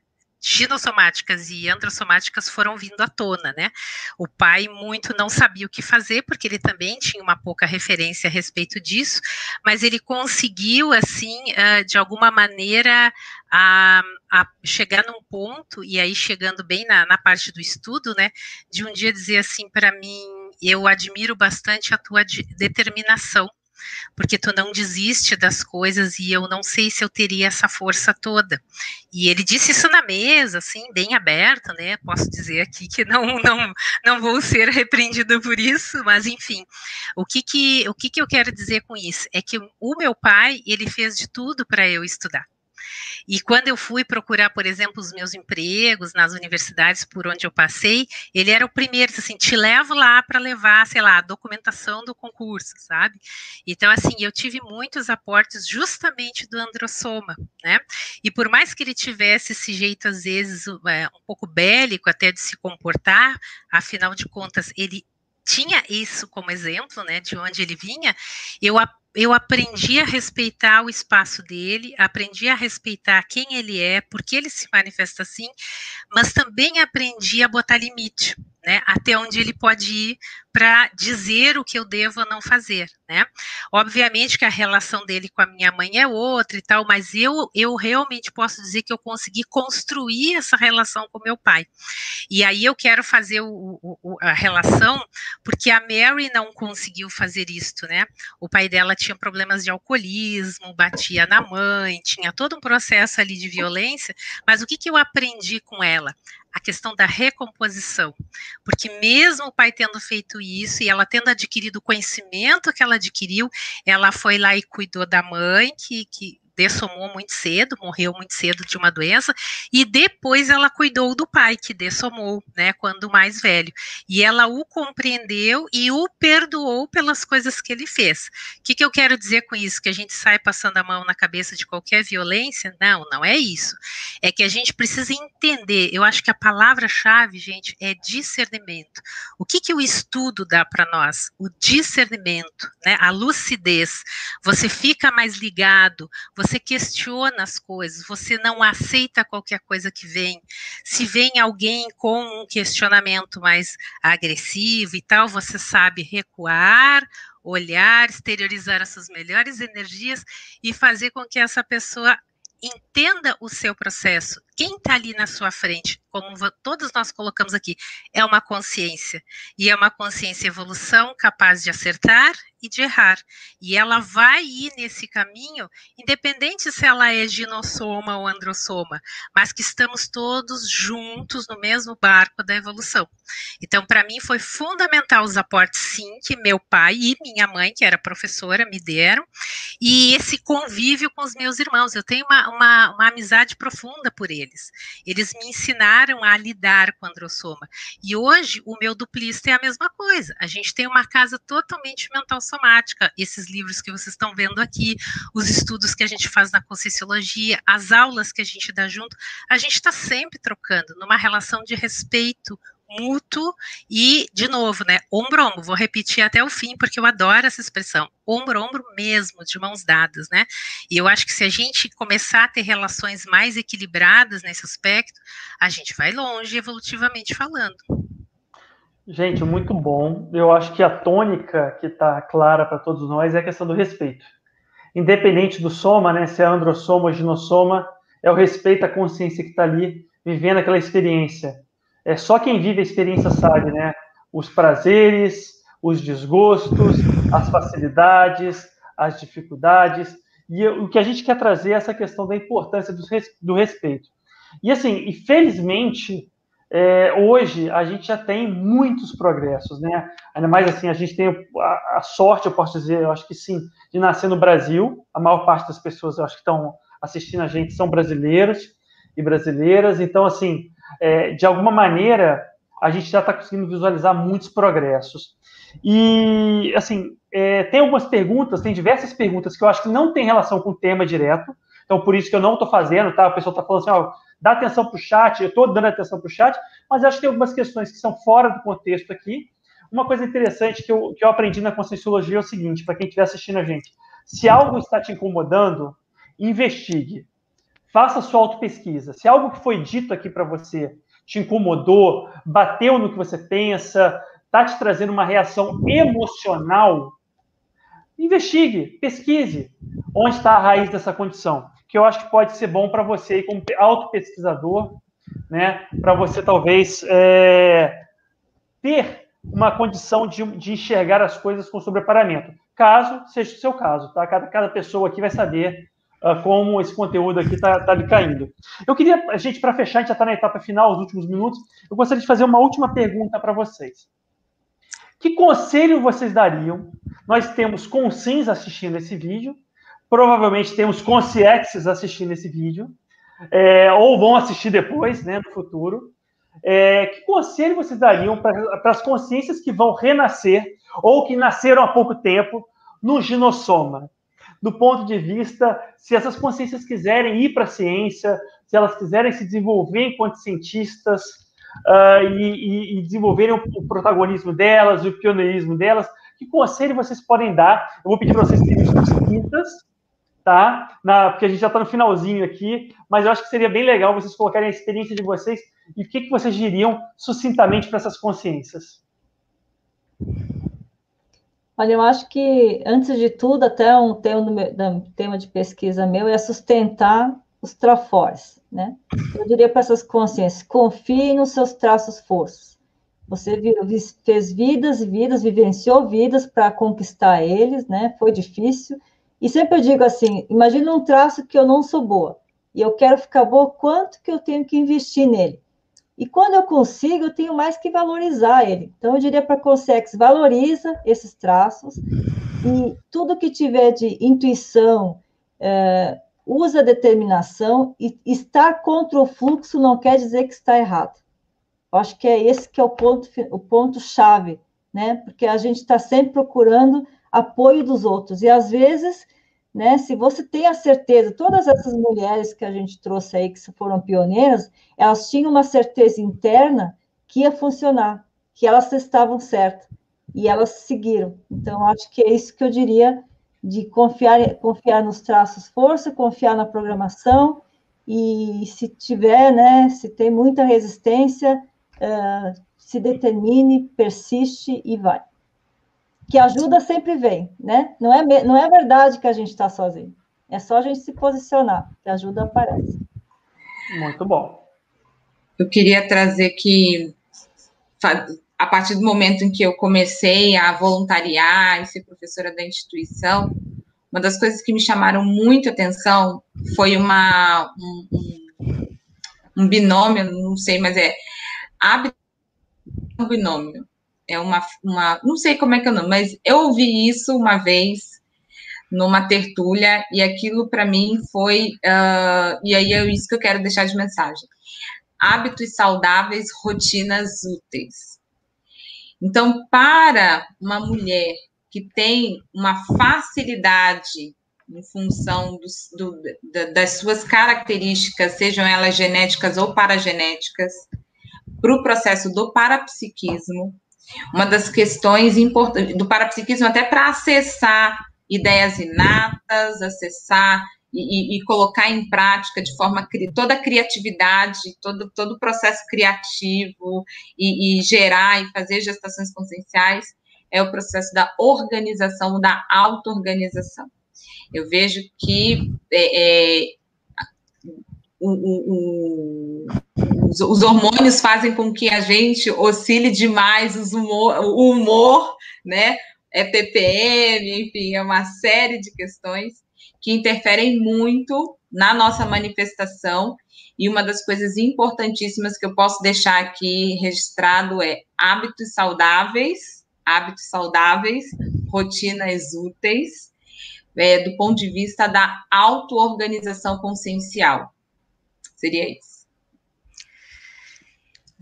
ginossomáticas e androssomáticas foram vindo à tona, né? O pai muito não sabia o que fazer, porque ele também tinha uma pouca referência a respeito disso, mas ele conseguiu, assim, de alguma maneira, a, a, chegar num ponto, e aí chegando bem na, na parte do estudo, né, de um dia dizer assim para mim, eu admiro bastante a tua de, determinação, porque tu não desiste das coisas e eu não sei se eu teria essa força toda. E ele disse isso na mesa, assim, bem aberto, né? Posso dizer aqui que não não não vou ser repreendido por isso, mas enfim. O que que o que que eu quero dizer com isso é que o meu pai, ele fez de tudo para eu estudar. E quando eu fui procurar, por exemplo, os meus empregos nas universidades por onde eu passei, ele era o primeiro, assim, te levo lá para levar, sei lá, a documentação do concurso, sabe? Então, assim, eu tive muitos aportes justamente do Androssoma, né? E por mais que ele tivesse esse jeito, às vezes, é, um pouco bélico até de se comportar, afinal de contas, ele tinha isso como exemplo, né, de onde ele vinha, eu eu aprendi a respeitar o espaço dele, aprendi a respeitar quem ele é, porque ele se manifesta assim, mas também aprendi a botar limite, né? Até onde ele pode ir para dizer o que eu devo ou não fazer, né? Obviamente que a relação dele com a minha mãe é outra e tal, mas eu, eu realmente posso dizer que eu consegui construir essa relação com meu pai. E aí eu quero fazer o, o, a relação, porque a Mary não conseguiu fazer isso, né? O pai dela tinha problemas de alcoolismo, batia na mãe, tinha todo um processo ali de violência, mas o que, que eu aprendi com ela? a questão da recomposição, porque mesmo o pai tendo feito isso e ela tendo adquirido o conhecimento que ela adquiriu, ela foi lá e cuidou da mãe, que, que dessomou muito cedo, morreu muito cedo de uma doença, e depois ela cuidou do pai, que dessomou, né, quando mais velho. E ela o compreendeu e o perdoou pelas coisas que ele fez. O que, que eu quero dizer com isso? Que a gente sai passando a mão na cabeça de qualquer violência? Não, não é isso. É que a gente precisa entender. Eu acho que a palavra-chave, gente, é discernimento. O que, que o estudo dá para nós? O discernimento, né, a lucidez. Você fica mais ligado, você questiona as coisas, você não aceita qualquer coisa que vem. Se vem alguém com um questionamento mais agressivo e tal, você sabe recuar, olhar, exteriorizar as suas melhores energias e fazer com que essa pessoa entenda o seu processo. Quem está ali na sua frente, como todos nós colocamos aqui, é uma consciência. E é uma consciência evolução capaz de acertar e de errar. E ela vai ir nesse caminho, independente se ela é ginossoma ou androssoma, mas que estamos todos juntos no mesmo barco da evolução. Então, para mim, foi fundamental os aportes, sim, que meu pai e minha mãe, que era professora, me deram, e esse convívio com os meus irmãos. Eu tenho uma, uma, uma amizade profunda por eles. Eles me ensinaram a lidar com androssoma. E hoje, o meu duplista é a mesma coisa. A gente tem uma casa totalmente mental somática, esses livros que vocês estão vendo aqui, os estudos que a gente faz na Conscienciologia, as aulas que a gente dá junto, a gente está sempre trocando numa relação de respeito mútuo e, de novo, né, ombro ombro, vou repetir até o fim, porque eu adoro essa expressão, ombro ombro mesmo, de mãos dadas, né, e eu acho que se a gente começar a ter relações mais equilibradas nesse aspecto, a gente vai longe evolutivamente falando.
Gente, muito bom. Eu acho que a tônica que está clara para todos nós é a questão do respeito. Independente do soma, né, se é androssoma ou ginossoma, é o respeito à consciência que está ali vivendo aquela experiência. É só quem vive a experiência sabe, né? Os prazeres, os desgostos, as facilidades, as dificuldades. E o que a gente quer trazer é essa questão da importância do respeito. E assim, infelizmente, é, hoje a gente já tem muitos progressos, né? Ainda mais assim, a gente tem a, a, sorte, eu posso dizer, eu acho que sim, de nascer no Brasil. A maior parte das pessoas, eu acho que estão assistindo a gente são brasileiros e brasileiras. Então, assim, é, de alguma maneira, a gente já está conseguindo visualizar muitos progressos. E, assim, é, tem algumas perguntas, tem diversas perguntas que eu acho que não tem relação com o tema direto, então por isso que eu não estou fazendo, tá? O pessoal está falando assim, ó, dá atenção para o chat, eu estou dando atenção para o chat, mas acho que tem algumas questões que são fora do contexto aqui. Uma coisa interessante que eu, que eu aprendi na Conscienciologia é o seguinte, para quem estiver assistindo a gente, se algo está te incomodando, investigue faça sua autopesquisa. Se algo que foi dito aqui para você te incomodou, bateu no que você pensa, está te trazendo uma reação emocional, investigue, pesquise onde está a raiz dessa condição, que eu acho que pode ser bom para você como autopesquisador, né, para você talvez é, ter uma condição de, de, enxergar as coisas com sobreparamento, caso seja o seu caso, tá? Cada, cada pessoa aqui vai saber uh, como esse conteúdo aqui está tá caindo. Eu queria, gente, para fechar, a gente já está na etapa final, os últimos minutos, eu gostaria de fazer uma última pergunta para vocês. Que conselho vocês dariam? Nós temos consins assistindo esse vídeo, provavelmente temos consciexes assistindo esse vídeo, é, ou vão assistir depois, né, no futuro. É, que conselho vocês dariam para as consciências que vão renascer ou que nasceram há pouco tempo no ginossoma? Do ponto de vista se essas consciências quiserem ir para a ciência, se elas quiserem se desenvolver enquanto cientistas uh, e, e, desenvolverem o, protagonismo delas, o pioneirismo delas, que conselho vocês podem dar? Eu vou pedir para vocês terem sucintas, tá? Na, porque a gente já está no finalzinho aqui, mas eu acho que seria bem legal vocês colocarem a experiência de vocês e o que, que vocês diriam sucintamente para essas consciências.
Olha, eu acho que, antes de tudo, até um tema, um tema de pesquisa meu é sustentar os trafores, né? Eu diria para essas consciências, confie nos seus traços forços. Você fez vidas e vidas, vivenciou vidas para conquistar eles, né? Foi difícil. E sempre eu digo assim, imagina um traço que eu não sou boa, e eu quero ficar boa, quanto que eu tenho que investir nele? E quando eu consigo, eu tenho mais que valorizar ele. Então, eu diria para a Consex, valoriza esses traços e tudo que tiver de intuição, é, usa determinação e estar contra o fluxo não quer dizer que está errado. Eu acho que é esse que é o ponto, o ponto chave, né? Porque a gente está sempre procurando apoio dos outros e às vezes né? Se você tem a certeza, todas essas mulheres que a gente trouxe aí, que foram pioneiras, elas tinham uma certeza interna que ia funcionar, que elas estavam certas, e elas seguiram. Então, acho que é isso que eu diria, de confiar, confiar nos traços força, confiar na programação, e se tiver, né, se tem muita resistência, uh, se determine, persiste e vai que ajuda sempre vem, né? Não é, não é verdade que a gente está sozinho. É só a gente se posicionar, que a ajuda aparece.
Muito bom.
Eu queria trazer que, a partir do momento em que eu comecei a voluntariar e ser professora da instituição, uma das coisas que me chamaram muito atenção foi uma, um, um, um binômio, não sei, mas é abre um binômio é uma, uma, não sei como é que eu não, mas eu ouvi isso uma vez numa tertúlia e aquilo para mim foi, uh, e aí é isso que eu quero deixar de mensagem. Hábitos saudáveis, rotinas úteis. Então, para uma mulher que tem uma facilidade em função do, do, das suas características, sejam elas genéticas ou paragenéticas, para o processo do parapsiquismo, uma das questões importantes do parapsiquismo, até para acessar ideias inatas, acessar e, e, colocar em prática de forma toda a criatividade, todo, todo o processo criativo e, e gerar e fazer gestações conscienciais é o processo da organização, da auto-organização. Eu vejo que é, é, o, o, os, os, hormônios fazem com que a gente oscile demais humor, o humor, né? É TPM, enfim, é uma série de questões que interferem muito na nossa manifestação. E uma das coisas importantíssimas que eu posso deixar aqui registrado é hábitos saudáveis, hábitos saudáveis, rotinas úteis, é, do ponto de vista da auto-organização consciencial. Seria isso.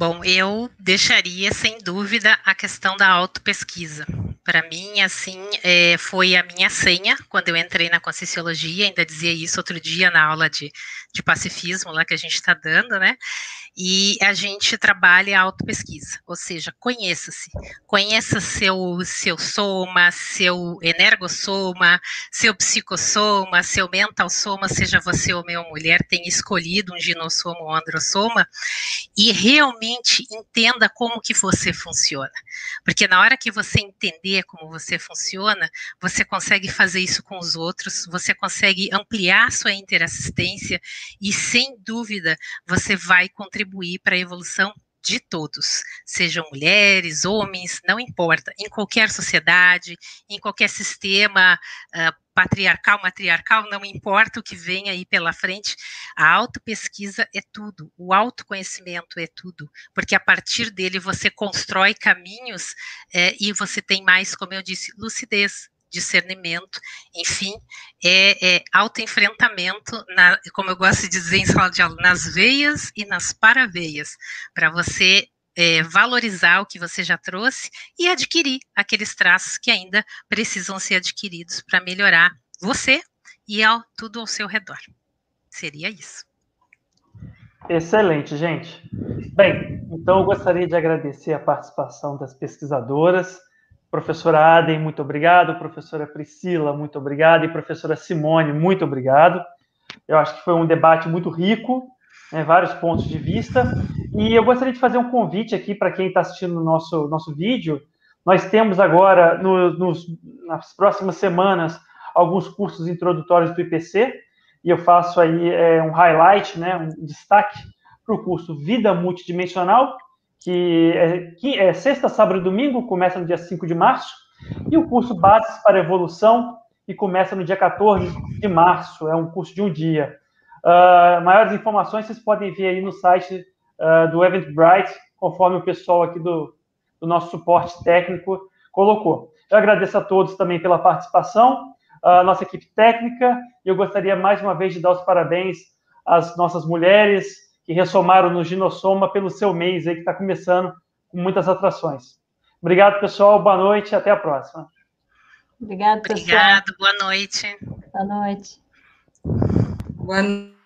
Bom, eu deixaria sem dúvida a questão da autopesquisa. Para mim, assim, é, foi a minha senha quando eu entrei na Conscienciologia, ainda dizia isso outro dia na aula de, de pacifismo lá que a gente está dando, né? E a gente trabalha a autopesquisa, ou seja, conheça-se, conheça seu, seu soma, seu energossoma, seu psicossoma, seu mental soma, seja você homem ou mulher, tenha escolhido um ginossoma ou androssoma, e realmente entenda como que você funciona, porque na hora que você entender como você funciona, você consegue fazer isso com os outros, você consegue ampliar sua interassistência, e sem dúvida, você vai contribuir contribuir para a evolução de todos, sejam mulheres, homens, não importa, em qualquer sociedade, em qualquer sistema uh, patriarcal, matriarcal, não importa o que vem aí pela frente, a autopesquisa é tudo, o autoconhecimento é tudo, porque a partir dele você constrói caminhos é, e você tem mais, como eu disse, lucidez, discernimento, enfim, é, é autoenfrentamento, na, como eu gosto de dizer em sala de aula, nas veias e nas paraveias, para você é, valorizar o que você já trouxe e adquirir aqueles traços que ainda precisam ser adquiridos para melhorar você e ao, tudo ao seu redor. Seria isso.
Excelente, gente. Bem, então eu gostaria de agradecer a participação das pesquisadoras Professora Adem, muito obrigado. Professora Priscila, muito obrigado. E professora Simone, muito obrigado. Eu acho que foi um debate muito rico, né, vários pontos de vista. E eu gostaria de fazer um convite aqui para quem está assistindo o nosso, nosso vídeo. Nós temos agora, no, nos, nas próximas semanas, alguns cursos introdutórios do IPC, e eu faço aí é, um highlight, né, um destaque para o curso Vida Multidimensional, que é, que é sexta, sábado e domingo, começa no dia 5 de março, e o curso Bases para Evolução, que começa no dia 14 de março, é um curso de um dia. Uh, maiores informações vocês podem ver aí no site uh, do Eventbrite, conforme o pessoal aqui do, do nosso suporte técnico colocou. Eu agradeço a todos também pela participação, a nossa equipe técnica, e eu gostaria mais uma vez de dar os parabéns às nossas mulheres que ressomaram no Ginossoma pelo seu mês aí que está começando com muitas atrações. Obrigado, pessoal. Boa noite e até a próxima.
Obrigado, pessoal.
Obrigado. Boa noite.
Boa noite.
Boa noite.